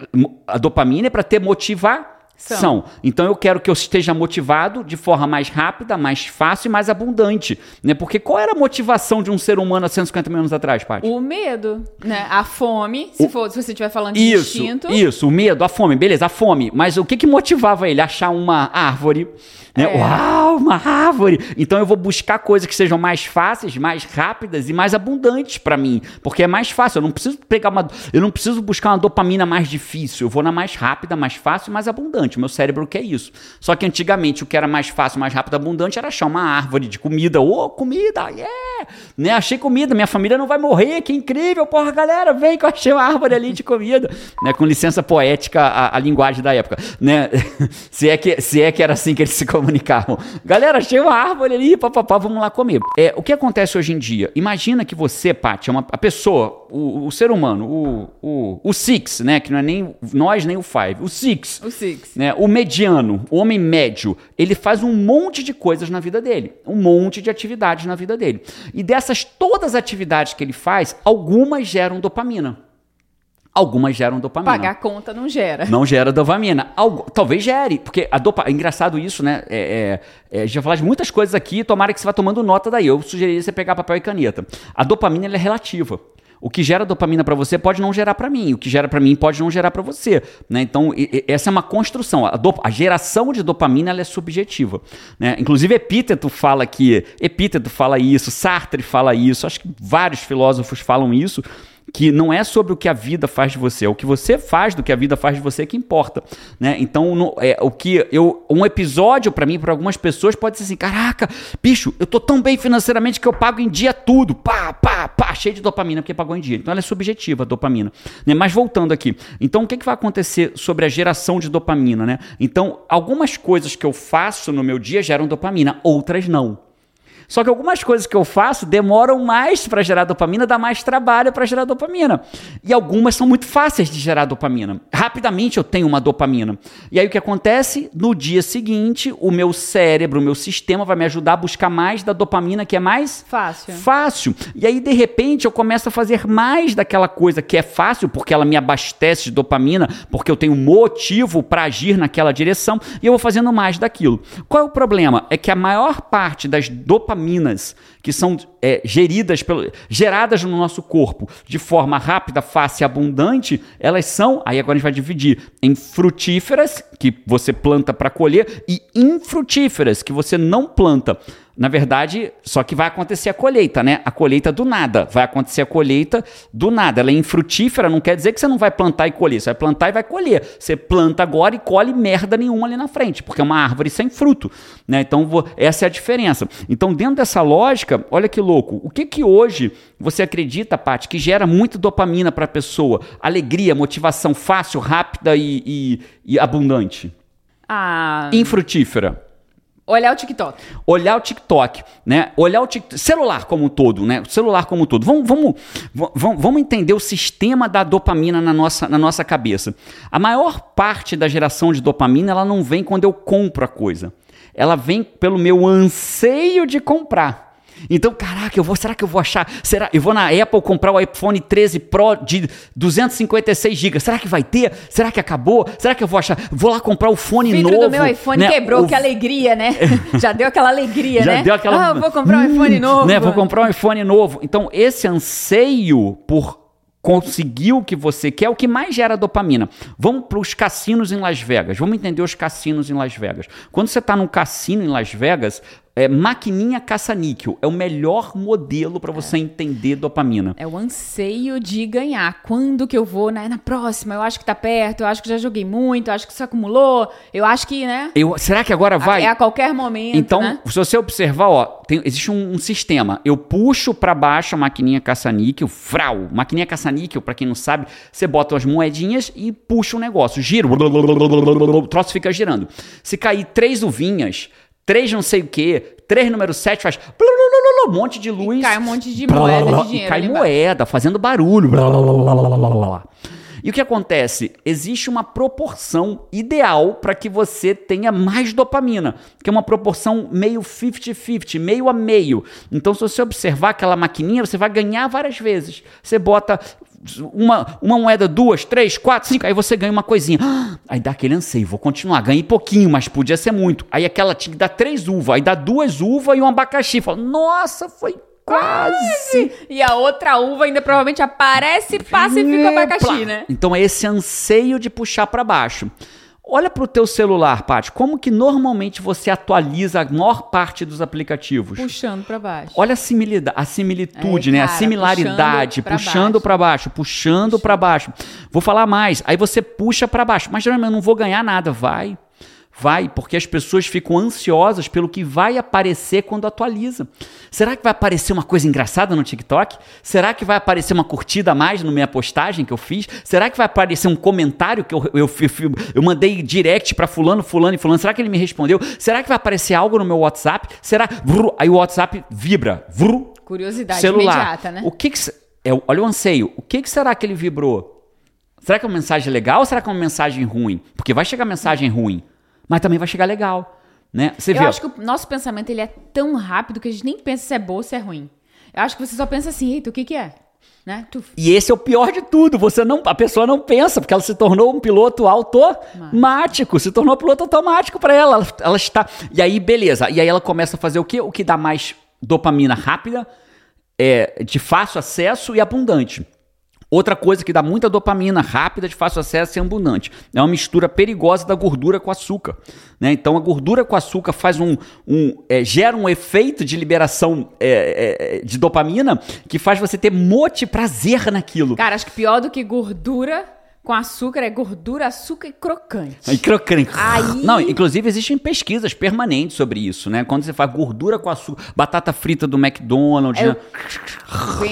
A dopamina é para ter motivação. São. Então eu quero que eu esteja motivado de forma mais rápida, mais fácil e mais abundante. Né? Porque qual era a motivação de um ser humano há 150 mil anos atrás, Paty? O medo, né? A fome, se, o... for, se você estiver falando de isso, instinto. Isso, o medo, a fome, beleza, a fome. Mas o que, que motivava ele? Achar uma árvore né? É. Uau, uma árvore! Então eu vou buscar coisas que sejam mais fáceis, mais rápidas e mais abundantes para mim, porque é mais fácil. Eu não preciso pegar uma, eu não preciso buscar uma dopamina mais difícil. Eu vou na mais rápida, mais fácil e mais abundante. O meu cérebro quer isso. Só que antigamente o que era mais fácil, mais rápido, abundante era achar uma árvore de comida. Ô, oh, comida, yeah! Né? Achei comida, minha família não vai morrer, que incrível, porra, galera, vem que eu achei uma árvore ali de comida, né? Com licença poética a, a linguagem da época, né? se é que se é que era assim que eles se comunicavam. Galera, achei uma árvore ali, papapá, vamos lá comer. É, o que acontece hoje em dia? Imagina que você, Paty, é uma a pessoa, o, o ser humano, o, o, o Six, né? Que não é nem nós nem o Five, o Six. O Six. Né? O mediano, o homem médio, ele faz um monte de coisas na vida dele, um monte de atividades na vida dele. E dessas todas as atividades que ele faz, algumas geram dopamina. Algumas geram dopamina. Pagar conta não gera. Não gera dopamina. Algo, talvez gere, porque a dopa, é engraçado isso, né? É, é, é, vai falar de muitas coisas aqui, tomara que você vá tomando nota daí. Eu sugeriria você pegar papel e caneta. A dopamina é relativa. O que gera dopamina para você pode não gerar para mim, o que gera para mim pode não gerar para você, né? Então, e, e, essa é uma construção. A, a geração de dopamina é subjetiva, né? Inclusive Epíteto fala que Epíteto fala isso, Sartre fala isso, acho que vários filósofos falam isso que não é sobre o que a vida faz de você, é o que você faz do que a vida faz de você que importa, né? Então, no, é, o que eu um episódio para mim, para algumas pessoas pode ser assim, caraca, bicho, eu tô tão bem financeiramente que eu pago em dia tudo, pá, pá, pá, cheio de dopamina porque pagou em dia. Então ela é subjetiva, a dopamina, né? Mas voltando aqui, então o que, que vai acontecer sobre a geração de dopamina, né? Então, algumas coisas que eu faço no meu dia geram dopamina, outras não. Só que algumas coisas que eu faço demoram mais para gerar dopamina, dá mais trabalho para gerar dopamina. E algumas são muito fáceis de gerar dopamina. Rapidamente eu tenho uma dopamina. E aí o que acontece? No dia seguinte, o meu cérebro, o meu sistema vai me ajudar a buscar mais da dopamina que é mais fácil. Fácil. E aí de repente eu começo a fazer mais daquela coisa que é fácil, porque ela me abastece de dopamina, porque eu tenho motivo para agir naquela direção, e eu vou fazendo mais daquilo. Qual é o problema? É que a maior parte das dopaminas dopaminas que são é, geridas pelo, geradas no nosso corpo de forma rápida, fácil e abundante, elas são, aí agora a gente vai dividir em frutíferas, que você planta para colher, e infrutíferas, que você não planta. Na verdade, só que vai acontecer a colheita, né? A colheita do nada. Vai acontecer a colheita do nada. Ela é infrutífera, não quer dizer que você não vai plantar e colher. Você vai plantar e vai colher. Você planta agora e colhe merda nenhuma ali na frente, porque é uma árvore sem fruto. Né? Então, essa é a diferença. Então, dentro dessa lógica, olha que louco. O que que hoje você acredita, Paty, que gera muito dopamina para a pessoa? Alegria, motivação fácil, rápida e, e, e abundante? Ah. Infrutífera. Olhar o TikTok. Olhar o TikTok, né? Olhar o TikTok, celular como um todo, né? Celular como um todo. Vamos, vamos, vamos, vamos entender o sistema da dopamina na nossa, na nossa cabeça. A maior parte da geração de dopamina, ela não vem quando eu compro a coisa. Ela vem pelo meu anseio de comprar. Então, caraca, eu vou, será que eu vou achar? Será? Eu vou na Apple comprar o iPhone 13 Pro de 256 GB. Será que vai ter? Será que acabou? Será que eu vou achar? Vou lá comprar o fone o novo. do meu iPhone né? quebrou, o... que alegria, né? Já deu aquela alegria, Já né? Deu aquela... Ah, vou comprar um iPhone hum, novo. Né? Vou comprar um iPhone novo. Então, esse anseio por conseguir o que você quer, é o que mais gera dopamina. Vamos para os cassinos em Las Vegas. Vamos entender os cassinos em Las Vegas. Quando você está num cassino em Las Vegas, é, maquininha caça-níquel é o melhor modelo para você é. entender dopamina. É o anseio de ganhar. Quando que eu vou? Na, na próxima, eu acho que tá perto, eu acho que já joguei muito, eu acho que isso acumulou, eu acho que, né? Eu, será que agora vai? É a qualquer momento. Então, né? se você observar, ó, tem, existe um, um, sistema. Eu puxo para baixo a maquininha caça-níquel, frau. Maquininha caça-níquel, para quem não sabe, você bota as moedinhas e puxa o negócio, gira, o troço fica girando. Se cair três uvinhas, três não sei o que, três número sete faz um monte de luz. E cai um monte de moeda de dinheiro. E cai moeda, fazendo barulho. E o que acontece? Existe uma proporção ideal para que você tenha mais dopamina, que é uma proporção meio 50-50, meio a meio. Então, se você observar aquela maquininha, você vai ganhar várias vezes. Você bota uma, uma moeda, duas, três, quatro, cinco, aí você ganha uma coisinha. Aí dá aquele anseio, vou continuar. Ganhei pouquinho, mas podia ser muito. Aí aquela tinha que dar três uvas, aí dá duas uvas e um abacaxi. Fala, nossa, foi quase. E a outra uva ainda provavelmente aparece, passa e fica abacaxi, né? Então é esse anseio de puxar para baixo. Olha para o teu celular, Paty, como que normalmente você atualiza a maior parte dos aplicativos? Puxando para baixo. Olha a, similitude, a similitude, é, né? Cara, a similaridade, puxando para baixo. puxando para baixo. Vou falar mais. Aí você puxa para baixo, mas geralmente eu não vou ganhar nada, vai. Vai, porque as pessoas ficam ansiosas pelo que vai aparecer quando atualiza. Será que vai aparecer uma coisa engraçada no TikTok? Será que vai aparecer uma curtida a mais na minha postagem que eu fiz? Será que vai aparecer um comentário que eu, eu, eu, eu mandei direct para fulano, fulano e fulano? Será que ele me respondeu? Será que vai aparecer algo no meu WhatsApp? Será? Aí o WhatsApp vibra. Curiosidade celular. imediata, né? O que, que é, olha o anseio. O que, que será que ele vibrou? Será que é uma mensagem legal ou será que é uma mensagem ruim? Porque vai chegar mensagem ruim, mas também vai chegar legal. Né? Você Eu vê, acho que o nosso pensamento ele é tão rápido que a gente nem pensa se é boa ou se é ruim. Eu acho que você só pensa assim, eita, o que que é? Né? Tu... E esse é o pior de tudo. Você não, a pessoa não pensa, porque ela se tornou um piloto automático, se tornou um piloto automático para ela. ela. Ela está. E aí, beleza. E aí ela começa a fazer o quê? O que dá mais dopamina rápida, é, de fácil acesso e abundante. Outra coisa que dá muita dopamina rápida, de fácil acesso e abundante. É uma mistura perigosa da gordura com açúcar. Né? Então a gordura com açúcar faz um. um é, gera um efeito de liberação é, é, de dopamina que faz você ter mote prazer naquilo. Cara, acho que pior do que gordura com açúcar é gordura, açúcar e crocante. E crocante. Aí- Não, inclusive existem pesquisas permanentes sobre isso, né? Quando você faz gordura com açúcar, batata frita do McDonald's, É né?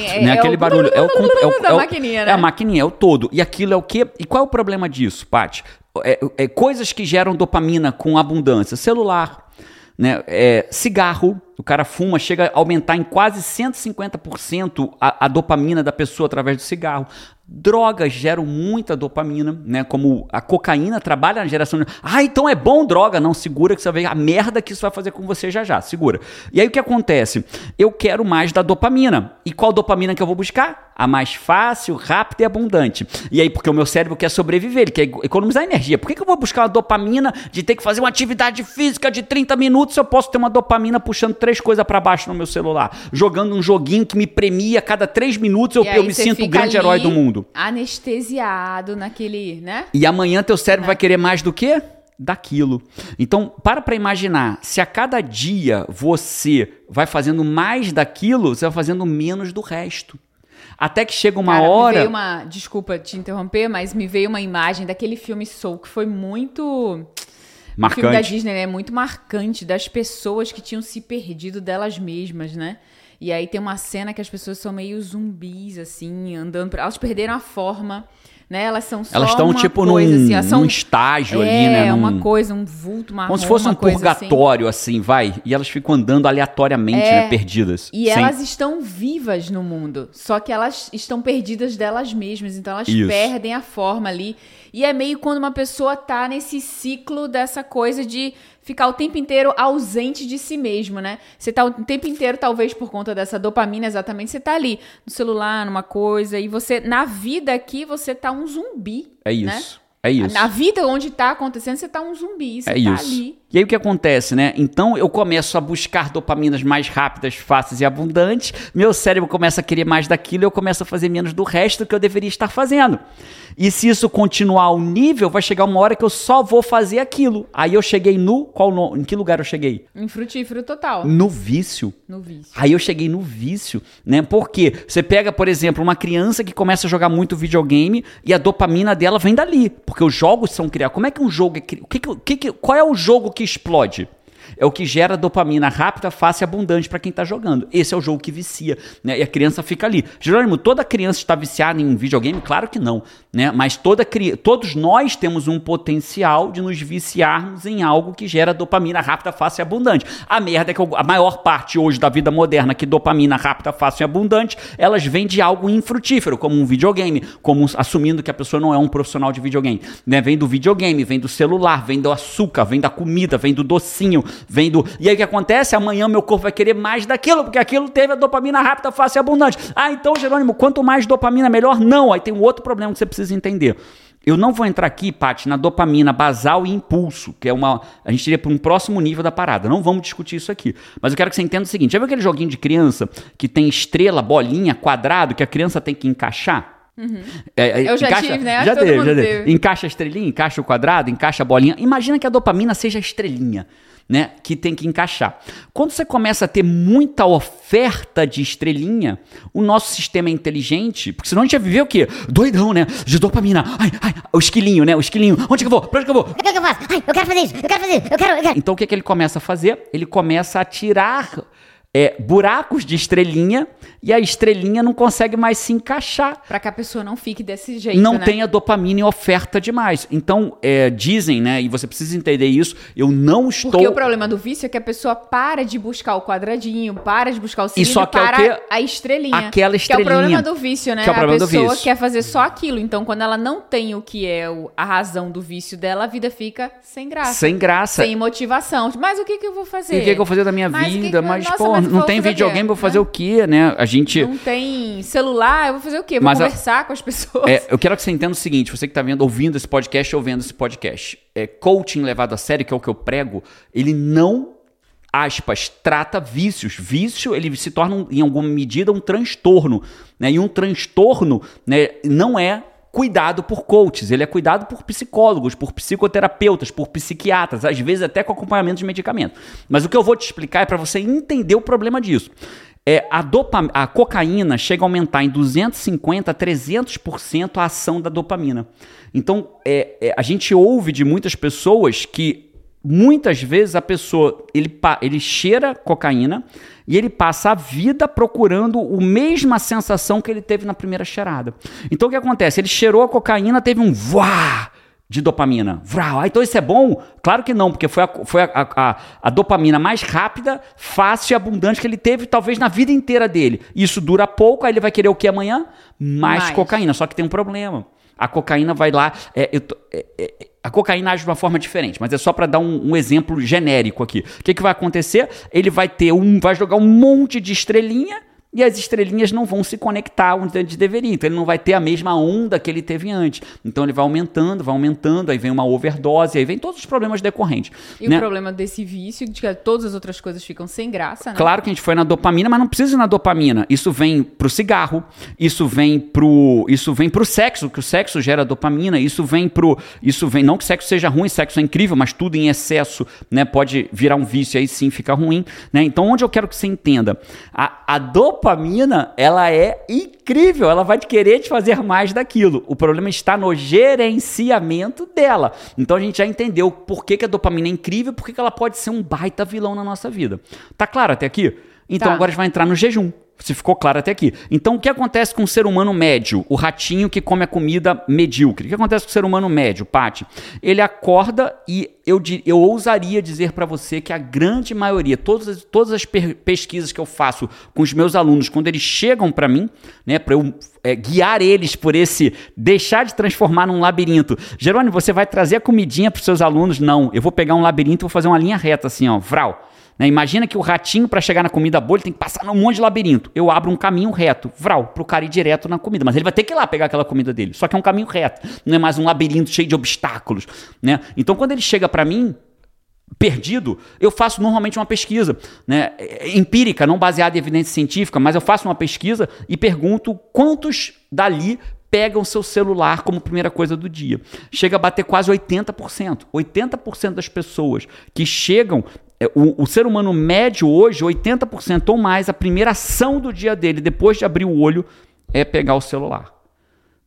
É, né? é Aquele o- barulho. É o, é o- da é o- maquininha, É né? a maquininha, é o todo. E aquilo é o quê? E qual é o problema disso, Paty? É, é coisas que geram dopamina com abundância. Celular, né? É, cigarro. O cara fuma, chega a aumentar em quase 150% a, a dopamina da pessoa através do cigarro. Drogas geram muita dopamina, né? Como a cocaína trabalha na geração de. Ah, então é bom droga. Não, segura que você vai ver a merda que isso vai fazer com você já já. Segura. E aí o que acontece? Eu quero mais da dopamina. E qual dopamina que eu vou buscar? A mais fácil, rápida e abundante. E aí, porque o meu cérebro quer sobreviver, ele quer economizar energia. Por que, que eu vou buscar uma dopamina de ter que fazer uma atividade física de 30 minutos se eu posso ter uma dopamina puxando três coisas para baixo no meu celular? Jogando um joguinho que me premia a cada três minutos eu, eu me sinto o grande herói do mundo. Anestesiado naquele, né? E amanhã teu cérebro vai querer mais do quê? Daquilo. Então, para para imaginar, se a cada dia você vai fazendo mais daquilo, você vai fazendo menos do resto. Até que chega uma Cara, Me hora. veio uma, desculpa te interromper, mas me veio uma imagem daquele filme Soul que foi muito O filme da Marcante. Disney é muito marcante das pessoas que tinham se perdido delas mesmas, né? E aí tem uma cena que as pessoas são meio zumbis, assim, andando. pra- Elas perderam a forma, né? Elas são só Elas estão uma tipo coisa, num, assim, são num estágio é, ali, né? uma Num- coisa, um vulto marrom, como se fosse uma um assim. purgatório, assim. vai. E elas ficam andando aleatoriamente, É. né? Perdidas. E Sem- elas estão vivas no mundo, só que elas estão perdidas delas mesmas, então elas Isso. perdem a forma ali. E é meio quando uma pessoa tá nesse ciclo dessa coisa de ficar o tempo inteiro ausente de si mesmo, né? Você tá o tempo inteiro, talvez por conta dessa dopamina, exatamente, você tá ali no celular, numa coisa, e você, na vida aqui, você tá um zumbi. É né? isso. É isso. Na vida onde tá acontecendo, você tá um zumbi, você É tá isso. ali. E aí o que acontece, né? Então eu começo a buscar dopaminas mais rápidas, fáceis e abundantes. Meu cérebro começa a querer mais daquilo e eu começo a fazer menos do resto que eu deveria estar fazendo. E se isso continuar ao nível, vai chegar uma hora que eu só vou fazer aquilo. Aí eu cheguei no qual no- em que lugar eu cheguei? Em frutífero total, No vício. no vício. Aí eu cheguei no vício, né? Porque você pega, por exemplo, uma criança que começa a jogar muito videogame e a dopamina dela vem dali, porque os jogos são criados. Como é que um jogo é criado? Que que- que que- qual é o jogo que explode? É o que gera dopamina rápida, fácil e abundante para quem tá jogando. Esse é o jogo que vicia, né? E a criança fica ali. Jerônimo, toda criança está viciada em videogame? Claro que não, né? Mas toda todos nós temos um potencial de nos viciarmos em algo que gera dopamina rápida, fácil e abundante. A merda é que a maior parte hoje da vida moderna que dopamina rápida, fácil e abundante, elas vêm de algo infrutífero, como um videogame, como um- assumindo que a pessoa não é um profissional de videogame, né? Vem do videogame, vem do celular, vem do açúcar, vem da comida, vem do docinho, vem do. E aí o que acontece? Amanhã meu corpo vai querer mais daquilo, porque aquilo teve a dopamina rápida, fácil e abundante. Ah, então, Jerônimo, quanto mais dopamina, melhor? Não. Aí tem um outro problema que você precisa entender. Eu não vou entrar aqui, Paty, na dopamina basal e impulso, que é uma. A gente iria para um próximo nível da parada. Não vamos discutir isso aqui. Mas eu quero que você entenda o seguinte: já viu aquele joguinho de criança que tem estrela, bolinha, quadrado, que a criança tem que encaixar? É, é, Eu já tive, né? Já teve, já teve. teve. Encaixa a estrelinha, encaixa o quadrado, encaixa a bolinha. Imagina que a dopamina seja a estrelinha. Né, que tem que encaixar. Quando você começa a ter muita oferta de estrelinha, o nosso sistema é inteligente, porque senão a gente ia viver o quê? Doidão, né? De dopamina. Ai, ai, o esquilinho, né? O esquilinho. Onde que eu vou? Pra onde que eu vou? O que, que eu faço? Ai, eu quero fazer isso, eu quero fazer isso, eu quero, eu quero. Então o que, que ele começa a fazer? Ele começa a tirar é, buracos de estrelinha e a estrelinha não consegue mais se encaixar. Para que a pessoa não fique desse jeito. Não né? tenha dopamina em oferta demais. Então, é, dizem, né? E você precisa entender isso. Eu não estou. Porque o problema do vício é que a pessoa para de buscar o quadradinho, para de buscar o cilindro, só quer o para a estrelinha. Aquela Que é o estrelinha. problema do vício, né? Que é o problema a pessoa quer fazer só aquilo. Então, quando ela não tem o que é a razão do vício dela, a vida fica sem graça. Sem graça. Sem motivação. Mas o que, que eu vou fazer? E o que, que eu vou fazer da minha Mas o que vida? que- Mas, nossa, pô, mas não tem videogame, vou fazer Né? o quê, né? A gente. Não tem celular, eu vou fazer o quê? Vou Mas a- conversar com as pessoas. É, eu quero que você entenda o seguinte: você que está vendo, ouvindo esse podcast ou vendo esse podcast, é, coaching levado a sério, que é o que eu prego, ele não, aspas, trata vícios. Vício, ele se torna, em alguma medida, um transtorno. Né? E um transtorno né, não é cuidado por coaches, ele é cuidado por psicólogos, por psicoterapeutas, por psiquiatras, às vezes até com acompanhamento de medicamento. Mas o que eu vou te explicar é para você entender o problema disso. É, a, dopa, a cocaína chega a aumentar em 250 a 300% a ação da dopamina. Então, é, é, a gente ouve de muitas pessoas que muitas vezes a pessoa ele, ele cheira cocaína e ele passa a vida procurando a mesma sensação que ele teve na primeira cheirada. Então, o que acontece? Ele cheirou a cocaína, teve um vá de dopamina. Vrau. Ah, então isso é bom? Claro que não, porque foi, a, foi a, a- a dopamina mais rápida, fácil e abundante que ele teve, talvez na vida inteira dele. Isso dura pouco, aí ele vai querer o que amanhã? Mais, Mais. cocaína. Só que tem um problema. A cocaína vai lá. é, eu tô- é, é, a cocaína age de uma forma diferente, mas é só para dar um, um exemplo genérico aqui. O que, que vai acontecer? Ele vai ter um. Vai jogar um monte de estrelinha e as estrelinhas não vão se conectar onde eles deveriam. Então ele não vai ter a mesma onda que ele teve antes. Então ele vai aumentando, vai aumentando, aí vem uma overdose, aí vem todos os problemas decorrentes. E né? o problema desse vício, de que todas as outras coisas ficam sem graça, né? Claro que a gente foi na dopamina, mas não precisa ir na dopamina. Isso vem pro cigarro, isso vem pro, isso vem pro sexo, que o sexo gera dopamina, isso vem pro, isso vem, não que sexo seja ruim, sexo é incrível, mas tudo em excesso, né, pode virar um vício e aí sim fica ruim, né? Então onde eu quero que você entenda, a, a dopamina, ela é incrível, ela vai te querer te fazer mais daquilo. O problema está no gerenciamento dela. Então a gente já entendeu por que, que a dopamina é incrível, por que, que ela pode ser um baita vilão na nossa vida. Tá claro até aqui? Então Tá. agora a gente vai entrar no jejum. Se ficou claro até aqui. Então, o que acontece com o ser humano médio? O ratinho que come a comida medíocre. O que acontece com o ser humano médio, Pati? Ele acorda e eu, eu ousaria dizer para você que a grande maioria, todas as, todas as pesquisas que eu faço com os meus alunos, quando eles chegam para mim, né, para eu é, guiar eles por esse deixar de transformar num labirinto. Jerônimo, você vai trazer a comidinha para seus alunos? Não. Eu vou pegar um labirinto e vou fazer uma linha reta assim, ó, vral. Né? Imagina que o ratinho, para chegar na comida boa, ele tem que passar num monte de labirinto. Eu abro um caminho reto, vral, pro cara ir direto na comida. Mas ele vai ter que ir lá pegar aquela comida dele. Só que é um caminho reto, não é mais um labirinto cheio de obstáculos. Né? Então, quando ele chega para mim, perdido, eu faço normalmente uma pesquisa né, empírica, não baseada em evidência científica, mas eu faço uma pesquisa e pergunto quantos dali pegam seu celular como primeira coisa do dia. Chega a bater quase 80%. 80% das pessoas que chegam é, o, o ser humano médio hoje, 80% ou mais, a primeira ação do dia dele, depois de abrir o olho, é pegar o celular.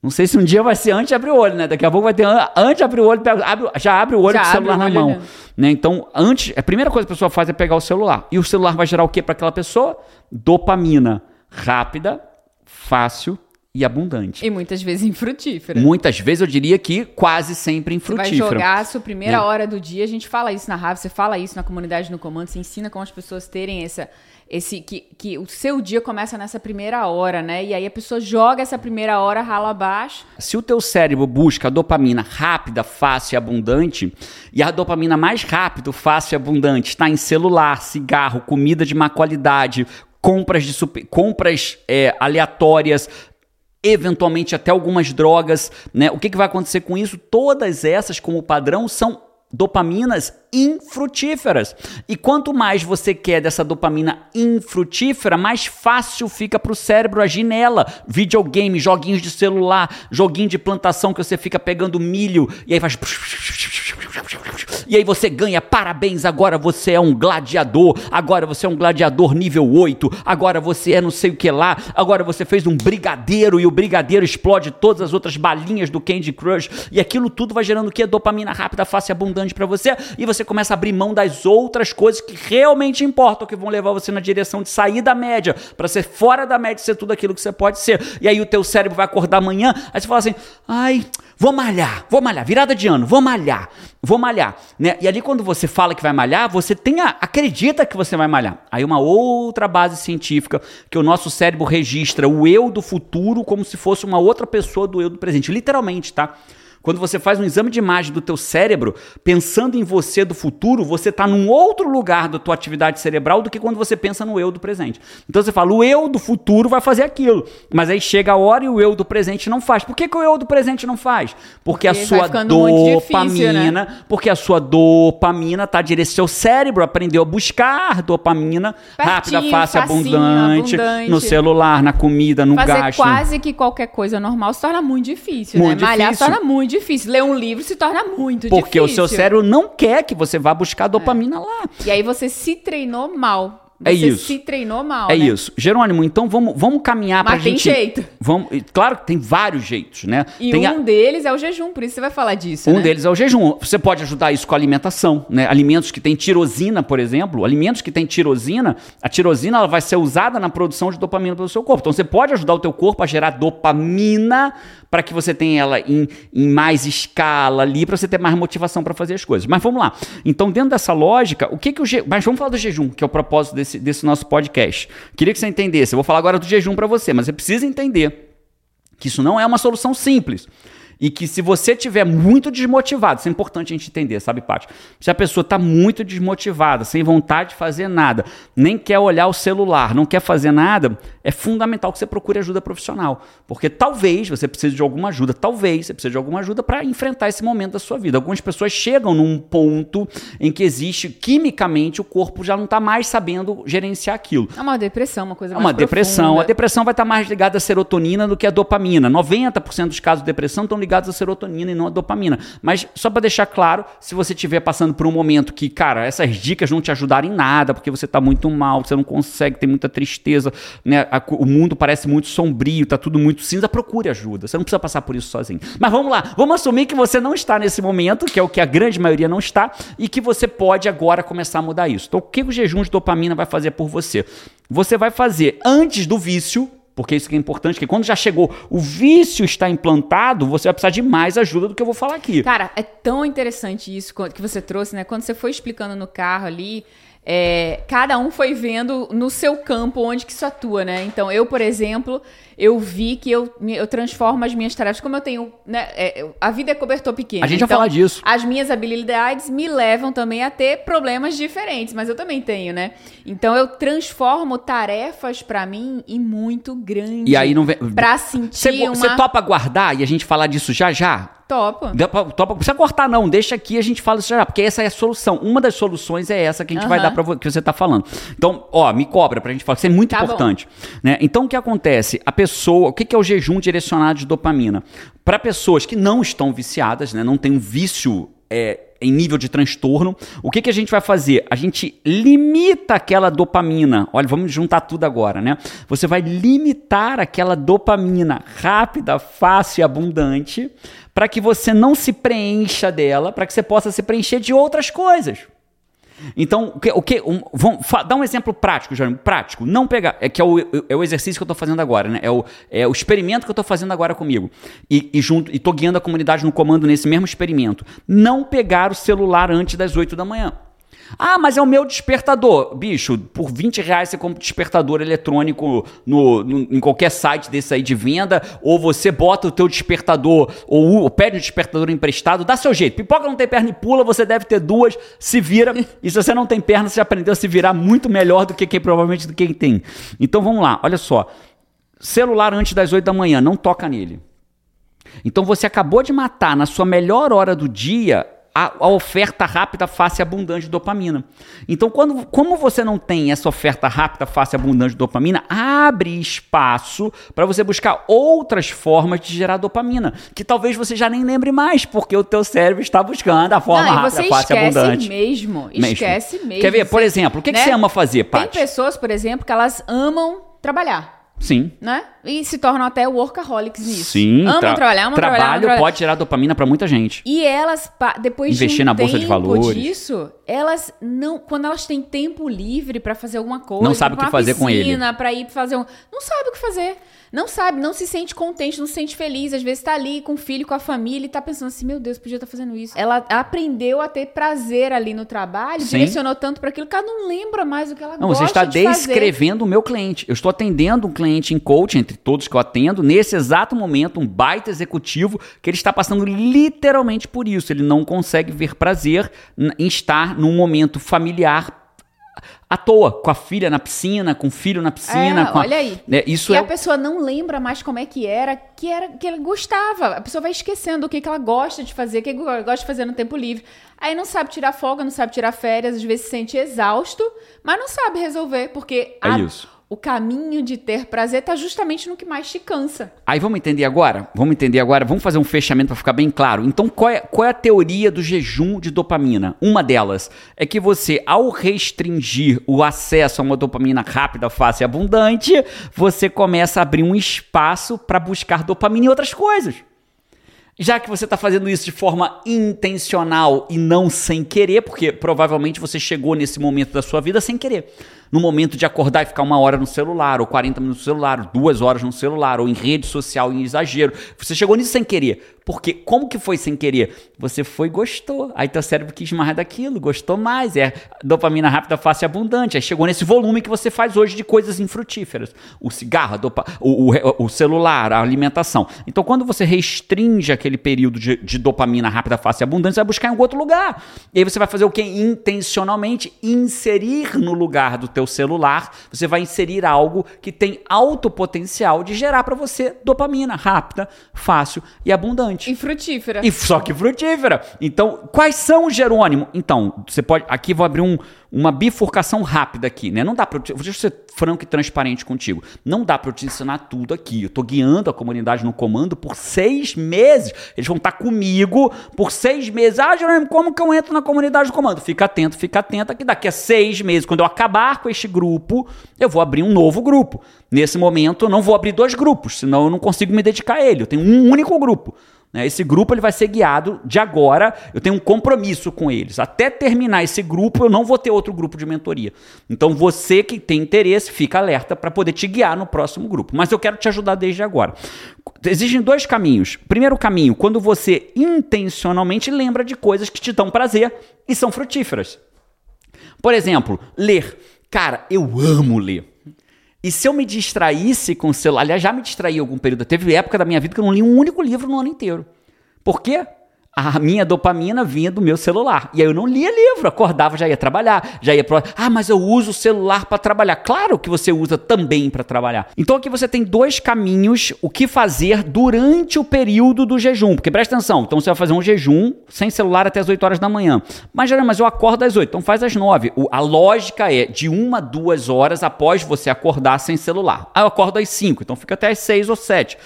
Não sei se um dia vai ser antes de abrir o olho, né? Daqui a pouco vai ter an- antes de abrir o olho, pega- abre- já abre o olho Já com o celular o na mão. né? Né? Então, antes, a primeira coisa que a pessoa faz é pegar o celular. E o celular vai gerar o que para aquela pessoa? Dopamina rápida, fácil e abundante. E muitas vezes infrutífera. Muitas vezes eu diria que quase sempre Você vai infrutífera. jogar a sua primeira É. hora do dia, a gente fala isso na Rave, você fala isso na comunidade no comando, você ensina como as pessoas terem essa esse que, que o seu dia começa nessa primeira hora, né? E aí a pessoa joga essa primeira hora rala abaixo. Se o teu cérebro busca a dopamina rápida, fácil e abundante, e a dopamina mais rápida, fácil e abundante está em celular, cigarro, comida de má qualidade, compras de super- compras é, aleatórias, eventualmente até algumas drogas, né? O que, que vai acontecer com isso? Todas essas, como padrão, são dopaminas infrutíferas. E quanto mais você quer dessa dopamina infrutífera, mais fácil fica para o cérebro agir nela. Videogame, joguinhos de celular, joguinho de plantação que você fica pegando milho e aí faz e aí você ganha, parabéns, agora você é um gladiador, agora você é um gladiador nível 8, agora você é não sei o que lá, agora você fez um brigadeiro e o brigadeiro explode todas as outras balinhas do Candy Crush e aquilo tudo vai gerando o que? Dopamina rápida, fácil e abundante para você e você começa a abrir mão das outras coisas que realmente importam, que vão levar você na direção de sair da média, para ser fora da média, ser tudo aquilo que você pode ser. E aí o teu cérebro vai acordar amanhã, aí você fala assim: "Ai, vou malhar, vou malhar, virada de ano, vou malhar, vou malhar", né? E ali quando você fala que vai malhar, você tem a, acredita que você vai malhar. Aí uma outra base científica que o nosso cérebro registra o eu do futuro como se fosse uma outra pessoa do eu do presente, literalmente, tá? Quando você faz um exame de imagem do teu cérebro, pensando em você do futuro, você está num outro lugar da tua atividade cerebral do que quando você pensa no eu do presente. Então você fala, o eu do futuro vai fazer aquilo. Mas aí chega a hora e o eu do presente não faz. Por que, que o eu do presente não faz? Porque, porque a sua dopamina, difícil, né? porque a sua dopamina está direcionada, seu cérebro aprendeu a buscar dopamina Pertinho, rápida, fácil, facinho, abundante, abundante, no celular, na comida, no Fazer gasto. quase que qualquer coisa normal se torna muito difícil, né? muito né? Difícil. Malhar se torna muito difícil. Ler um livro se torna muito Porque difícil. Porque o seu cérebro não quer que você vá buscar dopamina é. lá. E aí você se treinou mal. É você isso. se treinou mal. É né? isso. Jerônimo, então vamos, vamos caminhar para Mas tem gente... jeito. Vamos, claro que tem vários jeitos, né? E tem um a... deles é o jejum, por isso você vai falar disso. Um né? deles é o jejum. Você pode ajudar isso com a alimentação, né? Alimentos que têm tirosina, por exemplo, alimentos que têm tirosina, a tirosina ela vai ser usada na produção de dopamina pelo seu corpo. Então você pode ajudar o teu corpo a gerar dopamina para que você tenha ela em, em mais escala ali, para você ter mais motivação para fazer as coisas. Mas vamos lá. Então, dentro dessa lógica, o que que o je... Mas vamos falar do jejum, que é o propósito desse, desse nosso podcast. Queria que você entendesse. Eu vou falar agora do jejum para você, mas você precisa entender que isso não é uma solução simples. E que se você tiver muito desmotivado, isso é importante a gente entender, sabe, Paty? Se a pessoa está muito desmotivada, sem vontade de fazer nada, nem quer olhar o celular, não quer fazer nada, é fundamental que você procure ajuda profissional. Porque talvez você precise de alguma ajuda, talvez você precise de alguma ajuda para enfrentar esse momento da sua vida. Algumas pessoas chegam num ponto em que existe, quimicamente, o corpo já não está mais sabendo gerenciar aquilo. É uma depressão, uma coisa mais É uma depressão. Profunda. A depressão vai estar tá mais ligada à serotonina do que à dopamina. 90% dos casos de depressão estão ligados ligados à serotonina e não à dopamina. Mas só para deixar claro, se você estiver passando por um momento que, cara, essas dicas não te ajudarem em nada, porque você está muito mal, você não consegue, tem muita tristeza, né? o mundo parece muito sombrio, tá tudo muito cinza, procure ajuda. Você não precisa passar por isso sozinho. Mas vamos lá, vamos assumir que você não está nesse momento, que é o que a grande maioria não está, e que você pode agora começar a mudar isso. Então, o que o jejum de dopamina vai fazer por você? Você vai fazer antes do vício, porque isso que é importante, que quando já chegou, o vício está implantado, você vai precisar de mais ajuda do que eu vou falar aqui. Cara, é tão interessante isso que você trouxe, né? Quando você foi explicando no carro ali, é, cada um foi vendo no seu campo onde que isso atua, né? Então, eu, por exemplo, eu vi que eu, eu transformo as minhas tarefas, como eu tenho, né? É, a vida é cobertor pequeno. A gente então, já fala disso. As minhas habilidades me levam também a ter problemas diferentes, mas eu também tenho, né? Então, eu transformo tarefas para mim em muito grande. E aí não vem... Pra sentir Você uma... topa guardar e a gente falar disso já já? Topa. Topa. Não precisa cortar, não. Deixa aqui a gente fala isso já. Porque essa é a solução. Uma das soluções é essa que a gente uhum. vai dar para que você tá falando. Então, ó, me cobra pra gente falar. Isso é muito tá importante. Né? Então, o que acontece? A pessoa. O que é o jejum direcionado de dopamina? Para pessoas que não estão viciadas, né? Não tem um vício. É, em nível de transtorno, o que, que a gente vai fazer? A gente limita aquela dopamina. Olha, vamos juntar tudo agora, né? Você vai limitar aquela dopamina rápida, fácil e abundante para que você não se preencha dela, para que você possa se preencher de outras coisas. Então, o que, o que um, vamos dar um exemplo prático, Jerônimo, prático, não pegar, é que é o, é o exercício que eu estou fazendo agora, né? É o, é o experimento que eu estou fazendo agora comigo e, e junto e estou guiando a comunidade no comando nesse mesmo experimento. Não pegar o celular antes das 8 da manhã. Ah, mas é o meu despertador. Bicho, por 20 reais você compra um despertador eletrônico no, no, em qualquer site desse aí de venda, ou você bota o teu despertador, ou, ou pede um despertador emprestado, dá seu jeito. Pipoca não tem perna e pula, você deve ter duas, se vira. E se você não tem perna, você aprendeu a se virar muito melhor do que quem provavelmente do que quem tem. Então vamos lá, olha só. Celular antes das 8 da manhã, não toca nele. Então você acabou de matar na sua melhor hora do dia a, a, oferta rápida, fácil e abundante de dopamina. Então, quando, como você não tem essa oferta rápida, fácil e abundante de dopamina, abre espaço para você buscar outras formas de gerar dopamina, que talvez você já nem lembre mais, porque o teu cérebro está buscando a forma não, rápida, fácil e abundante. mesmo, esquece mesmo. mesmo. Quer ver? Por exemplo, o que, né? que você ama fazer, Paty? Tem pessoas, por exemplo, que elas amam trabalhar. Sim. Né? E se tornam até workaholics nisso. Sim. Amam tra trabalhar, amam Trabalho trabalhar, trabalhar. pode gerar dopamina para muita gente. E elas, depois Investir de um na bolsa de valores. disso, elas não, quando elas têm tempo livre para fazer alguma coisa, não sabe o que fazer piscina, com ele, para ir fazer um, não sabe o que fazer não sabe, não se sente contente, não se sente feliz. Às vezes tá ali com o filho, com a família e tá pensando assim: meu Deus, podia estar tá fazendo isso. Ela aprendeu a ter prazer ali no trabalho, Sim. direcionou tanto para aquilo que ela não lembra mais o que ela não, gosta Você está de descrevendo o meu cliente. Eu estou atendendo um cliente em coaching, entre todos que eu atendo, nesse exato momento, um baita executivo que ele está passando literalmente por isso. Ele não consegue ver prazer em estar num momento familiar à toa, com a filha na piscina, com o filho na piscina. É, com a... olha aí. É, isso e é... a pessoa não lembra mais como é que era, que era que ela gostava. A pessoa vai esquecendo o que, que ela gosta de fazer, o que ela gosta de fazer no tempo livre. Aí não sabe tirar folga, não sabe tirar férias, às vezes se sente exausto, mas não sabe resolver, porque é a, isso o caminho de ter prazer está justamente no que mais te cansa. Aí vamos entender agora? Vamos entender agora? Vamos fazer um fechamento para ficar bem claro. Então, qual é, qual é a teoria do jejum de dopamina? Uma delas é que você, ao restringir o acesso a uma dopamina rápida, fácil e abundante, você começa a abrir um espaço para buscar dopamina em outras coisas. Já que você está fazendo isso de forma intencional e não sem querer, porque provavelmente você chegou nesse momento da sua vida sem querer no momento de acordar e ficar uma hora no celular, ou 40 minutos no celular, duas horas no celular, ou em rede social em exagero. Você chegou nisso sem querer. Porque como que foi sem querer? Você foi e gostou. Aí teu cérebro quis mais daquilo, gostou mais. É dopamina rápida, fácil e abundante. Aí chegou nesse volume que você faz hoje de coisas infrutíferas. O cigarro, dopa, o, o, o, celular, a alimentação. Então quando você restringe aquele período de, de dopamina rápida, fácil e abundante, você vai buscar em outro lugar. E aí você vai fazer o que? Intencionalmente inserir no lugar do teu teu celular, você vai inserir algo que tem alto potencial de gerar para você dopamina rápida, fácil e abundante. E frutífera. E só que frutífera. Então, quais são os Jerônimo? Então, você pode. Aqui vou abrir um, uma bifurcação rápida aqui, né? Não dá para Vou ser franco e transparente contigo. Não dá para eu te ensinar tudo aqui. Eu tô guiando a comunidade no comando por seis meses. Eles vão estar comigo por seis meses. Ah, Jerônimo, como que eu entro na comunidade do comando? Fica atento, fica atento que daqui a seis meses, quando eu acabar com este grupo, eu vou abrir um novo grupo. Nesse momento, eu não vou abrir dois grupos, senão eu não consigo me dedicar a ele. Eu tenho um único grupo. Né? Esse grupo ele vai ser guiado de agora. Eu tenho um compromisso com eles. Até terminar esse grupo, eu não vou ter outro grupo de mentoria. Então, você que tem interesse, fica alerta para poder te guiar no próximo grupo. Mas eu quero te ajudar desde agora. Existem dois caminhos. Primeiro caminho, quando você intencionalmente lembra de coisas que te dão prazer e são frutíferas. Por exemplo, ler. Cara, eu amo ler. E se eu me distraísse com o celular, aliás, já me distraí algum período, teve época da minha vida que eu não li um único livro no ano inteiro. Por quê? A minha dopamina vinha do meu celular. E aí eu não lia livro, acordava, já ia trabalhar, já ia pro. Ah, mas eu uso o celular para trabalhar. Claro que você usa também para trabalhar. Então aqui você tem dois caminhos o que fazer durante o período do jejum. Porque presta atenção, então você vai fazer um jejum sem celular até as 8 horas da manhã. Mas, mas eu acordo às 8, então faz às 9. O, a lógica é de uma, duas horas após você acordar sem celular. Ah, eu acordo às 5, então fica até às 6 ou 7.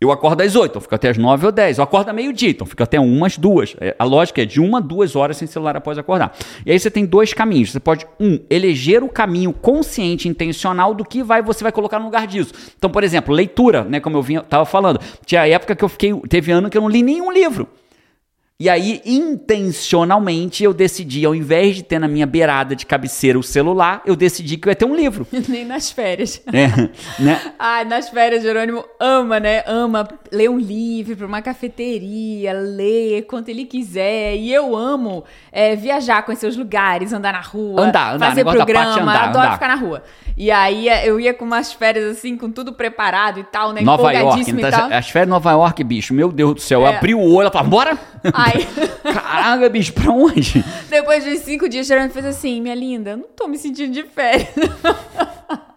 Eu acordo às 8, então fico até às 9 ou 10. Eu acordo meio-dia, então fico até umas duas. É, a lógica é de uma, duas horas sem celular após acordar. E aí você tem dois caminhos. Você pode, um, eleger o caminho consciente, intencional do que vai você vai colocar no lugar disso. Então, por exemplo, leitura, né? Como eu vinha, tava falando. Tinha época que eu fiquei. Teve ano que eu não li nenhum livro. E aí, intencionalmente, eu decidi, ao invés de ter na minha beirada de cabeceira o celular, eu decidi que eu ia ter um livro. Nem nas férias. É, né? Ah, nas férias, Jerônimo ama, né? Ama ler um livro para uma cafeteria, ler quanto ele quiser. E eu amo é, viajar, conhecer os lugares, andar na rua, andar, andar, fazer programa, andar, adoro andar. ficar na rua. E aí eu ia com umas férias assim, com tudo preparado e tal, né? Nova York, então, as férias de Nova York, bicho, meu Deus do céu, é. eu abri o olho, ela falou, bora! Aí... Caraca, bicho, pra onde? Depois de cinco dias, Gerando fez assim, minha linda, não tô me sentindo de férias.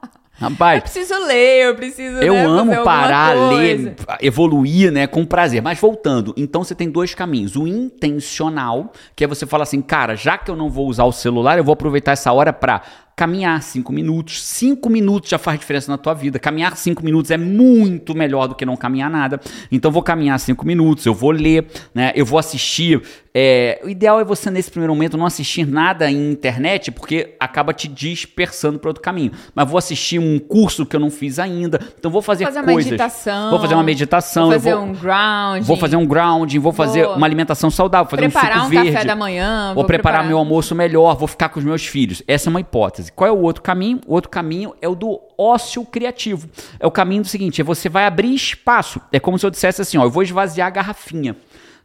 Rapaz, eu preciso ler, eu preciso. Eu né, amo parar, alguma ler, coisa. evoluir, né, com prazer. Mas voltando, então você tem dois caminhos. O intencional, que é você falar assim, cara, já que eu não vou usar o celular, eu vou aproveitar essa hora pra caminhar cinco minutos. Cinco minutos já faz diferença na tua vida. Caminhar cinco minutos é muito melhor do que não caminhar nada. Então vou caminhar cinco minutos, eu vou ler, né? Eu vou assistir. é, o ideal é você, nesse primeiro momento, não assistir nada em internet, porque acaba te dispersando para outro caminho. Mas vou assistir um curso que eu não fiz ainda. Então vou fazer, Fazer uma coisas. meditação. Vou fazer uma meditação. Vou eu fazer vou, um ground. Vou fazer um grounding, vou fazer Vou uma alimentação saudável, fazer preparar um um, suco verde. café da manhã. Vou preparar meu almoço melhor, vou ficar com os meus filhos. Essa é uma hipótese. Qual é o outro caminho? O outro caminho é o do ócio criativo. É o caminho do seguinte: é você vai abrir espaço. É como se eu dissesse assim: ó, eu vou esvaziar a garrafinha.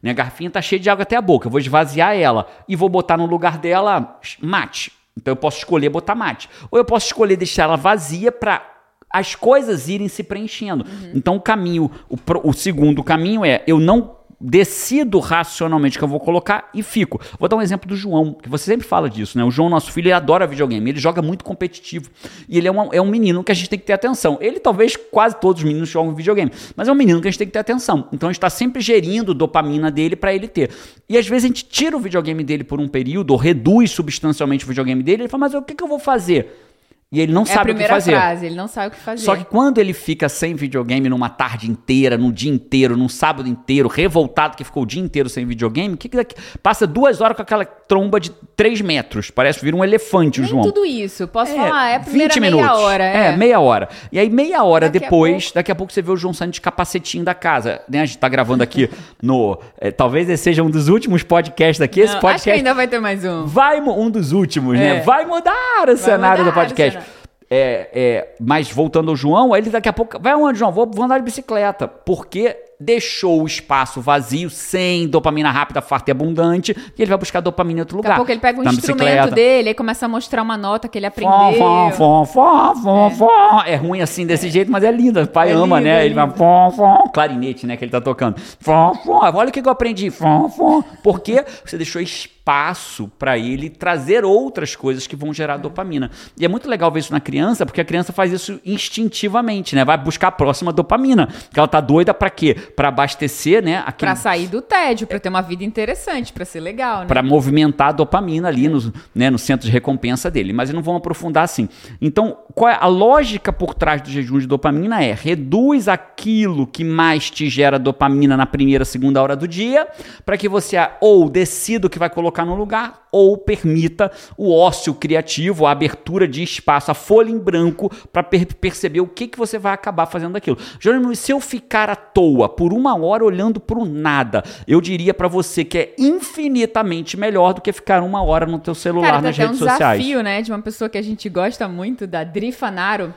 Minha garrafinha tá cheia de água até a boca. Eu vou esvaziar ela e vou botar no lugar dela mate. Então eu posso escolher botar mate. Ou eu posso escolher deixar ela vazia para as coisas irem se preenchendo. Então o caminho, o, o segundo caminho é eu não decido racionalmente que eu vou colocar e fico. Vou dar um exemplo do João, que você sempre fala disso, né? O João, nosso filho, ele adora videogame, ele joga muito competitivo. E ele é, uma- é um menino que a gente tem que ter atenção. Ele, talvez, quase todos os meninos jogam videogame, mas é um menino que a gente tem que ter atenção. Então a gente está sempre gerindo dopamina dele para ele ter. E às vezes a gente tira o videogame dele por um período, ou reduz substancialmente o videogame dele, ele fala, mas o que, que eu vou fazer? E ele não É a sabe o que fazer. frase, ele não sabe o que fazer. Só que quando ele fica sem videogame numa tarde inteira, num dia inteiro, num sábado inteiro, revoltado que ficou o dia inteiro sem videogame, que que daqui- passa duas horas com aquela tromba de 3 metros. Parece vir um elefante, o Nem João. tudo isso. Posso falar, é a primeira 20 meia minutos. hora. É. meia hora. E aí, meia hora Daqui a depois, pouco- daqui a pouco você vê o João saindo de capacetinho da casa. Né? A gente tá gravando aqui no. é, talvez esse seja um dos últimos podcasts daqui. Esse Não, podcast Acho que ainda vai ter mais um. vai um dos últimos, né? É. Vai mudar o cenário mudar do podcast. É, é, mas voltando ao João, ele daqui a pouco. Vai onde, João? Vou, vou andar de bicicleta. Porque deixou o espaço vazio, sem dopamina rápida, farta e abundante, e ele vai buscar dopamina em outro Daqui lugar. a pouco ele pega um Na instrumento bicicleta. dele, aí começa a mostrar uma nota que ele aprendeu. Fom, fom, fom, fom, fom. É ruim assim desse jeito, mas é lindo. O pai É ama, lindo, né? é ele vai fom, fom. Clarinete, né? Que ele tá tocando. Fom, fom. Olha o que eu aprendi. Fom, fom. Porque você deixou espaço para ele trazer outras coisas que vão gerar dopamina. E é muito legal ver isso na criança, porque a criança faz isso instintivamente, né? Vai buscar a próxima dopamina. Que ela tá doida pra quê? Pra abastecer, né? Aquele Pra sair do tédio, pra ter uma vida interessante, pra ser legal, né? para movimentar a dopamina ali no, né, no centro de recompensa dele. Mas não vão aprofundar assim. Então, qual é a lógica por trás do jejum de dopamina? É reduz aquilo que mais te gera dopamina na primeira, segunda hora do dia, para que você ou decida o que vai colocar no lugar, ou permita o ócio criativo, a abertura de espaço, a folha em branco, para perceber o que, que você vai acabar fazendo daquilo. Jerônimo, se eu ficar à toa por uma hora olhando para o nada, eu diria para você que é infinitamente melhor do que ficar uma hora no teu celular Cara, nas um redes sociais. desafio, né, de uma pessoa que a gente gosta muito, da Dri Fanaro,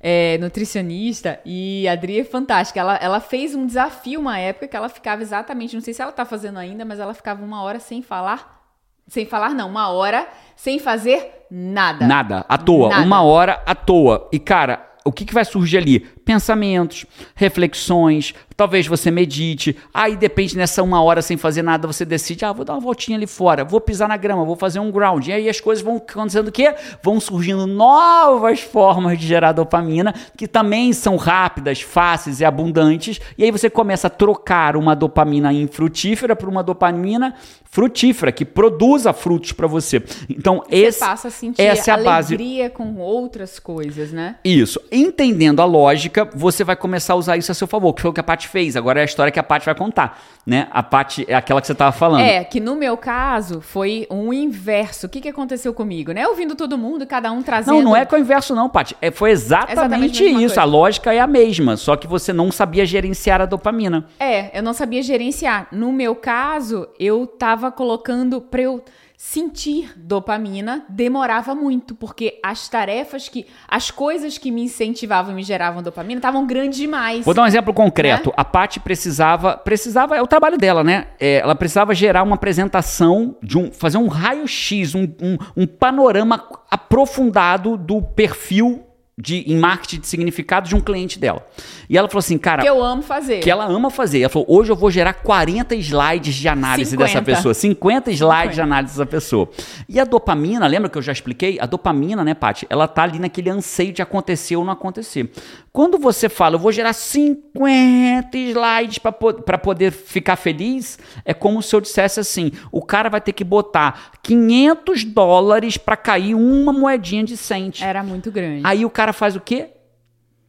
é, nutricionista, e a Dri é fantástica. Ela, ela fez um desafio uma época que ela ficava exatamente, não sei se ela tá fazendo ainda, mas ela ficava uma hora sem falar, sem falar não, uma hora sem fazer nada. Nada, à toa, Nada. uma hora à toa. E cara, o que, que vai surgir ali? Pensamentos, reflexões, talvez você medite. Aí depende nessa uma hora sem fazer nada, você decide, ah, vou dar uma voltinha ali fora, vou pisar na grama, vou fazer um ground. E aí as coisas vão acontecendo o quê? Vão surgindo novas formas de gerar dopamina, que também são rápidas, fáceis e abundantes. E aí você começa a trocar uma dopamina infrutífera por uma dopamina frutífera, que produza frutos para você. Então, Você esse, passa a sentir essa é a base. alegria com outras coisas, né? Isso. Entendendo a lógica, você vai começar a usar isso a seu favor, que foi o que a Paty fez. Agora é a história que a Paty vai contar, né? A Paty é aquela que você tava falando. É, que no meu caso foi um inverso. O que, que aconteceu comigo, né? Ouvindo todo mundo, cada um trazendo. Não, não é com o inverso não, Paty. É, foi exatamente, Exatamente a isso. coisa. A lógica é a mesma, só que você não sabia gerenciar a dopamina. É, eu não sabia gerenciar. No meu caso, eu tava colocando pra eu sentir dopamina, demorava muito, porque as tarefas que. As coisas que me incentivavam e me geravam dopamina estavam grandes demais. Vou dar um exemplo Né? concreto. A Paty precisava, precisava, é o trabalho dela, né? É, ela precisava gerar uma apresentação de um, fazer um raio-x, um, um, um panorama aprofundado do perfil de, em marketing de significado de um cliente dela. E ela falou assim, cara. Que eu amo fazer. Que ela ama fazer. Ela falou: hoje eu vou gerar 40 slides de análise 50. dessa pessoa. 50 slides 50. de análise dessa pessoa. E a dopamina, lembra que eu já expliquei? A dopamina, né, Paty? Ela tá ali naquele anseio de acontecer ou não acontecer. Quando você fala, eu vou gerar 50 slides para poder ficar feliz, é como se eu dissesse assim: o cara vai ter que botar 500 dólares para cair uma moedinha de cente. Era muito grande. Aí o cara faz o quê?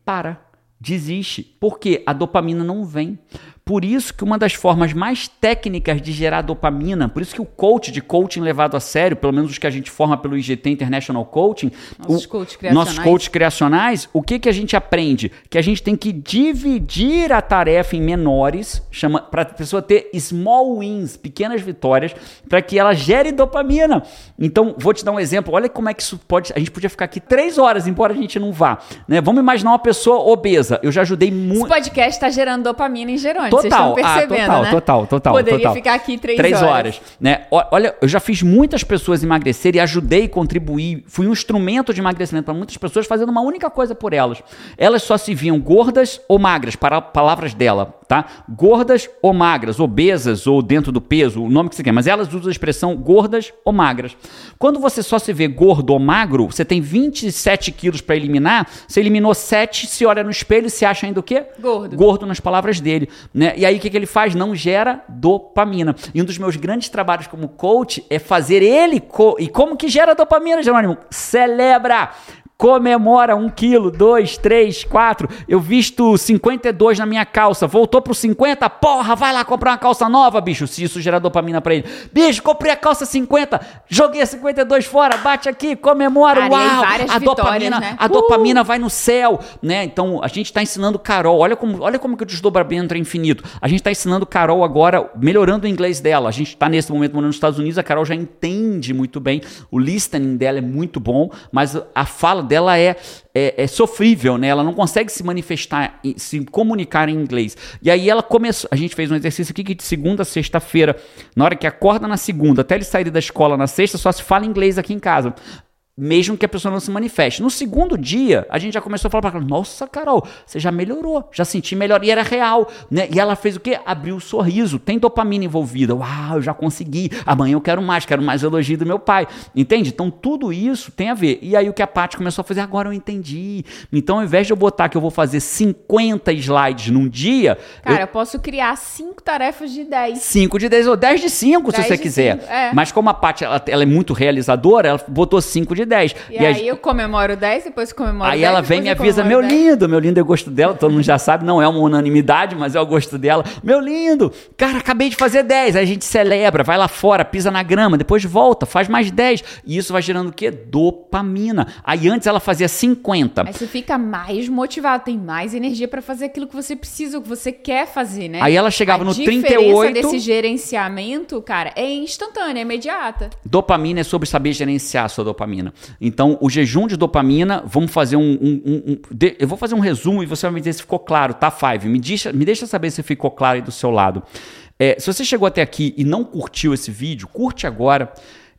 Para. Desiste. Porque a dopamina não vem. Por isso que uma das formas mais técnicas de gerar dopamina, por isso que o coach de coaching levado a sério, pelo menos os que a gente forma pelo IGT International Coaching, Nossos o- coach criacionais. nossos coaches criacionais, o que, que a gente aprende? Que a gente tem que dividir a tarefa em menores, chama para a pessoa ter small wins, pequenas vitórias, para que ela gere dopamina. Então, vou te dar um exemplo. Olha como é que isso pode. A gente podia ficar aqui três horas, embora a gente não vá. Né? Vamos imaginar uma pessoa obesa. Eu já ajudei Esse muito. podcast tá gerando dopamina em Gerônimo. Vocês Total, estão ah, total, né? total, total, Poderia total. ficar aqui três, Três horas. horas. né? Olha, eu já fiz muitas pessoas emagrecerem e ajudei, contribuí, fui um instrumento de emagrecimento para muitas pessoas fazendo uma única coisa por elas. Elas só se viam gordas ou magras, para palavras dela, tá? Gordas ou magras, obesas ou dentro do peso, o nome que você quer, mas elas usam a expressão gordas ou magras. Quando você só se vê gordo ou magro, você tem 27 quilos para eliminar, você eliminou 7, se olha no espelho e se acha ainda o quê? Gordo. gordo nas palavras dele, né? E aí o que, que ele faz? Não gera dopamina. E um dos meus grandes trabalhos como coach é fazer ele co e como que gera dopamina, Jerônimo? Celebra. Comemora um quilo, dois, três, quatro. Eu visto 52 na minha calça. Voltou pro 50. Porra, vai lá comprar uma calça nova, bicho. Se isso gerar dopamina pra ele. Bicho, comprei a calça 50. Joguei a 52 fora. Bate aqui, comemora. Cara, Uau! a dopamina, né? a Uh! dopamina vai no céu, né? Então a gente está ensinando Carol. Olha como, olha como que o desdobramento é infinito. A gente está ensinando Carol agora, melhorando o inglês dela. A gente está nesse momento morando nos Estados Unidos. A Carol já entende muito bem. O listening dela é muito bom, mas a fala dela é, é, é sofrível, né? Ela não consegue se manifestar, se comunicar em inglês. E aí ela começou. A gente fez um exercício aqui que de segunda a sexta-feira, na hora que acorda na segunda, até ele sair da escola na sexta, só se fala inglês aqui em casa mesmo que a pessoa não se manifeste. No segundo dia, a gente já começou a falar para ela: Nossa, Carol, você já melhorou, já senti melhor. E era real, né? E ela fez o quê? Abriu o sorriso. Tem dopamina envolvida. Uau, eu já consegui. Amanhã eu quero mais, quero mais elogio do meu pai. Entende? Então tudo isso tem a ver. E aí o que a Paty começou a fazer, agora eu entendi. Então, ao invés de eu botar que eu vou fazer 50 slides num dia, Cara, eu eu posso criar cinco tarefas de 10. 5 de 10 ou 10 de 5, se 10 você quiser. cinco, é. Mas como a Paty ela, ela é muito realizadora, ela botou 5 de 10. E, a- aí eu comemoro 10, depois comemoro Aí 10. ela vem e me eu avisa, meu comemoro 10. lindo, meu lindo é gosto dela, todo mundo já sabe, não é uma unanimidade, mas é o gosto dela. Meu lindo, cara, acabei de fazer 10, aí a gente celebra, vai lá fora, pisa na grama, depois volta, faz mais 10. E isso vai gerando o quê? Dopamina. Aí antes ela fazia 50. Aí você fica mais motivado, tem mais energia pra fazer aquilo que você precisa, o que você quer fazer, né? Aí ela chegava a no diferença 38. desse gerenciamento, cara, é instantânea, é imediata. Dopamina é sobre saber gerenciar a sua dopamina. Então, o jejum de dopamina, vamos fazer um. um- um- um- de- eu vou fazer um resumo e você vai me dizer se ficou claro, tá, Five? Me deixa, me deixa saber se ficou claro aí do seu lado. É, se você chegou até aqui e não curtiu esse vídeo, curte agora.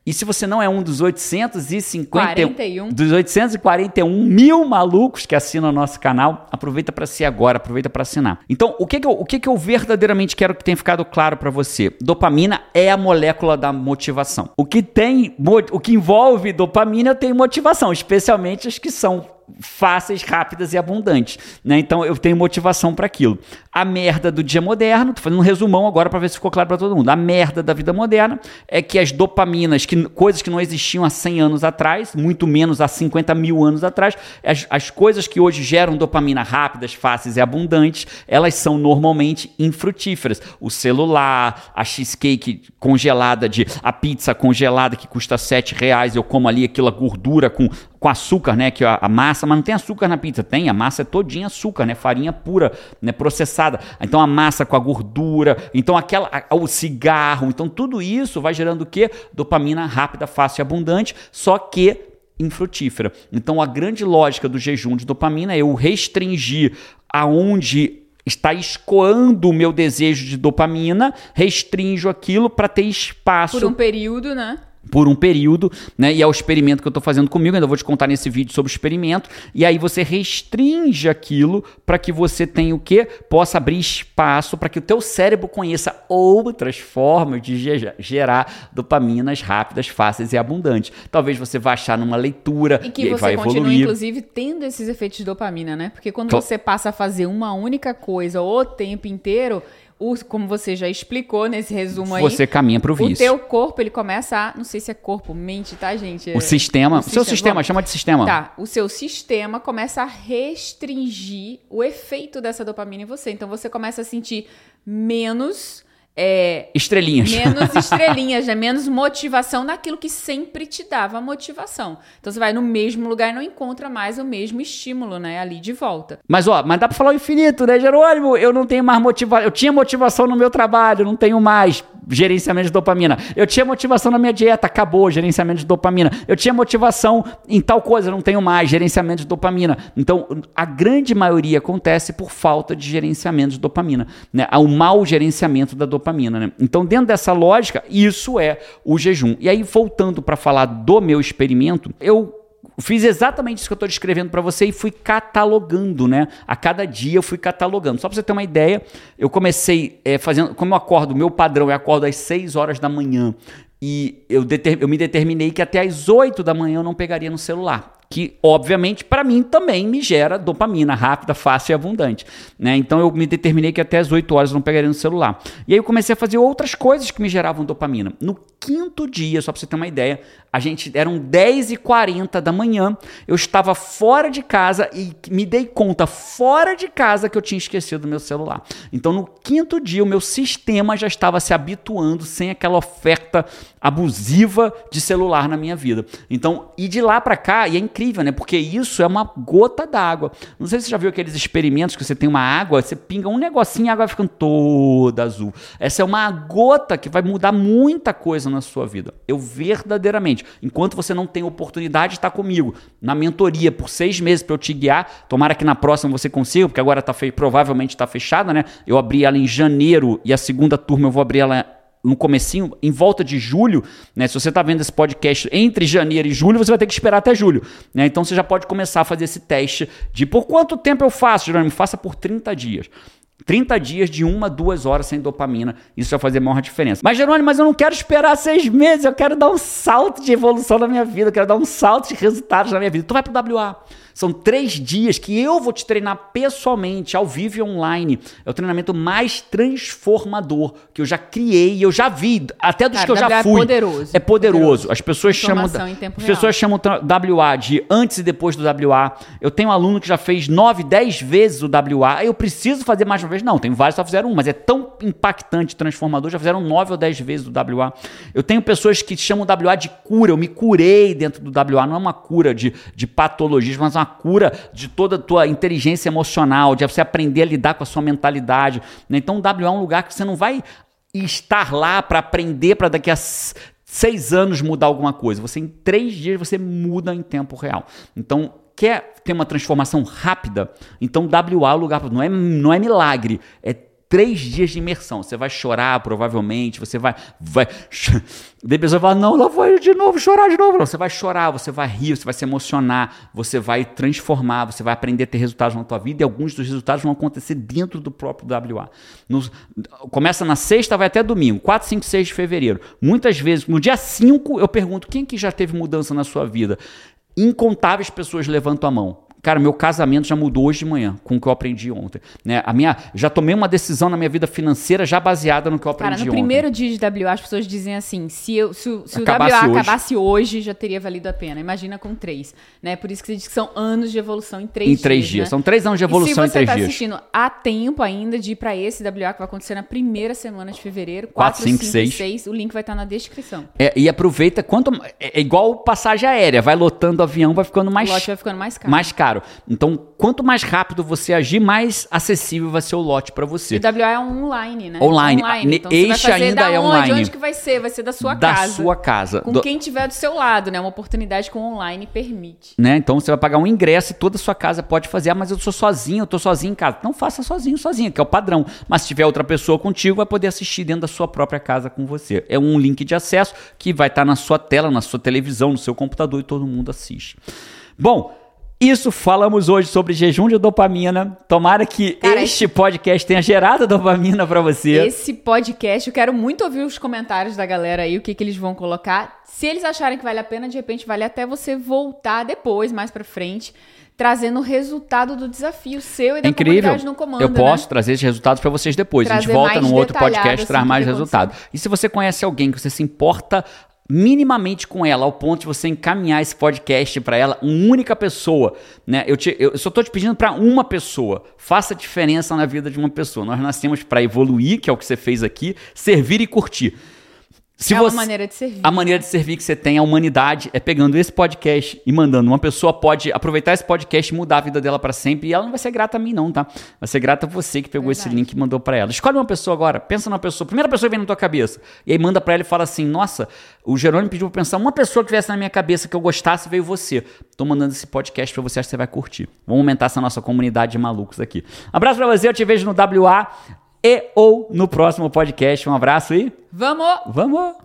E se você não é um dos 850 41. dos 841 mil malucos que assinam o nosso canal, aproveita para ser agora, aproveita para assinar. Então, o que que eu, o que que eu verdadeiramente quero que tenha ficado claro para você? Dopamina é a molécula da motivação. O que tem, o que envolve dopamina, eu tenho motivação, especialmente as que são fáceis, rápidas e abundantes, né? Então eu tenho motivação para aquilo. A merda do dia moderno, tô fazendo um resumão agora para ver se ficou claro para todo mundo. A merda da vida moderna é que as dopaminas, que, coisas que não existiam há 100 anos atrás, muito menos há 50 mil anos atrás, as, as coisas que hoje geram dopamina rápidas, fáceis e abundantes, elas são normalmente infrutíferas. O celular, a cheesecake congelada de a pizza congelada que custa 7 reais, eu como ali aquela gordura com com açúcar, né? Que a, a massa, mas não tem açúcar na pizza, tem, a massa é todinha açúcar, né? Farinha pura, né? Processada. Então a massa com a gordura, então aquela, o cigarro, então tudo isso vai gerando o quê? Dopamina rápida, fácil e abundante, só que infrutífera. Então a grande lógica do jejum de dopamina é eu restringir aonde está escoando o meu desejo de dopamina, restringo aquilo para ter espaço Por um período, né? Por um período, né? E é o experimento que eu estou fazendo comigo, ainda vou te contar nesse vídeo sobre o experimento. E aí você restringe aquilo para que você tenha o quê? Possa abrir espaço para que o teu cérebro conheça outras formas de gerar dopaminas rápidas, fáceis e abundantes. Talvez você vá achar numa leitura e que e você continue, inclusive, tendo esses efeitos de dopamina, né? Porque quando você passa a fazer uma única coisa o tempo inteiro, o, como você já explicou nesse resumo aí. Você caminha para o vício. O teu corpo, ele começa a. Não sei se é corpo, mente, tá, gente? O sistema. O, seu sistema, chama de sistema. Tá. O seu sistema começa a restringir o efeito dessa dopamina em você. Então você começa a sentir menos é, estrelinhas. Menos estrelinhas, né? Menos motivação naquilo que sempre te dava motivação. Então você vai no mesmo lugar e não encontra mais o mesmo estímulo, né? Ali de volta. Mas ó, mas dá pra falar o infinito, né, Jerônimo? Eu não tenho mais motivação. Eu tinha motivação no meu trabalho, não tenho mais gerenciamento de dopamina. Eu tinha motivação na minha dieta, acabou gerenciamento de dopamina. Eu tinha motivação em tal coisa, não tenho mais gerenciamento de dopamina. Então, a grande maioria acontece por falta de gerenciamento de dopamina, né? O mau gerenciamento da dopamina, né? Então, dentro dessa lógica, isso é o jejum. E aí, voltando para falar do meu experimento, eu fiz exatamente isso que eu estou descrevendo para você e fui catalogando, né? A cada dia eu fui catalogando. Só para você ter uma ideia, eu comecei é, fazendo, como eu acordo, meu padrão é acordo às 6 horas da manhã e eu, eu me determinei que até às 8 da manhã eu não pegaria no celular que obviamente para mim também me gera dopamina rápida, fácil e abundante. Né? Então eu me determinei que até as 8 horas não pegaria no celular. E aí eu comecei a fazer outras coisas que me geravam dopamina. No quinto dia, só para você ter uma ideia, a gente eram 10h40 da manhã, eu estava fora de casa e me dei conta fora de casa que eu tinha esquecido do meu celular. Então no quinto dia o meu sistema já estava se habituando sem aquela oferta abusiva de celular na minha vida. Então, e de lá para cá, e é incrível, né? Porque isso é uma gota d'água. Não sei se você já viu aqueles experimentos que você tem uma água, você pinga um negocinho e a água vai ficando toda azul. Essa é uma gota que vai mudar muita coisa na sua vida. Eu verdadeiramente, enquanto você não tem oportunidade de estar comigo na mentoria por seis meses para eu te guiar, tomara que na próxima você consiga, porque agora tá provavelmente está fechada, né? Eu abri ela em janeiro e a segunda turma eu vou abrir ela no comecinho, em volta de julho, né? Se você está vendo esse podcast entre janeiro e julho, você vai ter que esperar até julho, né? Então você já pode começar a fazer esse teste de por quanto tempo eu faço, Jerônimo? Faça por 30 dias. 30 dias de uma, duas horas sem dopamina, isso vai fazer maior diferença. Mas, Jerônimo, mas eu não quero esperar seis meses, eu quero dar um salto de evolução na minha vida, eu quero dar um salto de resultados na minha vida. Tu vai pro WA. São três dias que eu vou te treinar pessoalmente, ao vivo e online. É o treinamento mais transformador que eu já criei, eu já vi, até dos Cara, que eu já é fui. É poderoso. É poderoso. poderoso. As pessoas chamam as pessoas chamam WA de antes e depois do WA. Eu tenho um aluno que já fez nove, dez vezes o WA. Eu preciso fazer mais uma vez? Não, tem vários que só fizeram um, mas é tão impactante, transformador, já fizeram nove ou dez vezes o WA. Eu tenho pessoas que chamam o WA de cura. Eu me curei dentro do WA. Não é uma cura de, de patologismo, mas uma cura de toda a tua inteligência emocional, de você aprender a lidar com a sua mentalidade. Né? Então, o WA é um lugar que você não vai estar lá para aprender para daqui a seis anos mudar alguma coisa. Você, em três dias, você muda em tempo real. Então, quer ter uma transformação rápida? Então, WA é o lugar, não é, não é milagre, é três dias de imersão. Você vai chorar, provavelmente, você vai. vai... Daí a pessoa fala: Não, lá vou de novo, chorar de novo. Não, você vai chorar, você vai rir, você vai se emocionar, você vai transformar, você vai aprender a ter resultados na tua vida e alguns dos resultados vão acontecer dentro do próprio WA. No, começa na sexta, vai até domingo, 4, 5, 6 de fevereiro. Muitas vezes, no dia 5, eu pergunto: quem que já teve mudança na sua vida? Incontáveis pessoas levantam a mão. Cara, meu casamento já mudou hoje de manhã com o que eu aprendi ontem. Né? A minha, já tomei uma decisão na minha vida financeira já baseada no que eu aprendi ontem. Cara, no ontem. primeiro dia de WA, as pessoas dizem assim: se, eu, se, se o WA hoje. acabasse hoje, já teria valido a pena. Imagina com três. Né? Por isso que você diz que são anos de evolução em três dias. Em três dias. Né? São três anos de evolução em três tá dias. Se você está assistindo, há tempo ainda de ir para esse WA que vai acontecer na primeira semana de fevereiro. 4, 5, 6. 6. O link vai estar tá na descrição. É, e aproveita quanto. É, é igual passagem aérea. Vai lotando o avião, vai ficando mais. O lote vai ficando mais caro. Mais caro. Caro. Então, quanto mais rápido você agir, mais acessível vai ser o lote para você. E WA é online, né? Online. Então, Este você vai fazer ainda da é onde? online. Onde que vai ser? Vai ser da sua da casa. sua casa. Com Do- quem tiver do seu lado, né? Uma oportunidade com online permite. né? Então você vai pagar um ingresso e toda a sua casa pode fazer. Ah, mas eu sou sozinho, eu tô sozinho em casa. Não faça sozinho, sozinho, que é o padrão. Mas se tiver outra pessoa contigo, vai poder assistir dentro da sua própria casa com você. É um link de acesso que vai estar na sua tela, na sua televisão, no seu computador e todo mundo assiste. Bom, isso falamos hoje sobre jejum de dopamina. Tomara que Cara, este podcast tenha gerado dopamina para você. Esse podcast, eu quero muito ouvir os comentários da galera aí, o que, que eles vão colocar. Se eles acharem que vale a pena, de repente vale até você voltar depois, mais pra frente, trazendo o resultado do desafio seu e da incrível. no comando, Eu posso né? trazer esses resultados para vocês depois. a gente Trazer volta num outro podcast, assim, traz mais resultado. E se você conhece alguém que você se importa minimamente com ela, ao ponto de você encaminhar esse podcast para ela, uma única pessoa, né? Eu, te- eu só tô te pedindo para uma pessoa. Faça diferença na vida de uma pessoa. Nós nascemos para evoluir, que é o que você fez aqui, servir e curtir. Se é você- uma maneira de servir. a maneira de servir que você tem à humanidade é pegando esse podcast e mandando. Uma pessoa pode aproveitar esse podcast e mudar a vida dela para sempre. E ela não vai ser grata a mim, não, tá? Vai ser grata a você que pegou esse Verdade. link e mandou para ela. Escolhe uma pessoa agora. Pensa numa pessoa. Primeira pessoa que vem na tua cabeça. E aí manda para ela e fala assim: Nossa, o Jerônimo pediu pra pensar uma pessoa que tivesse na minha cabeça que eu gostasse veio você. Tô mandando esse podcast para você, acho que você vai curtir. Vamos aumentar essa nossa comunidade de malucos aqui. Abraço para você, eu te vejo no WA e ou no próximo podcast. Um abraço e Vamos! vamos!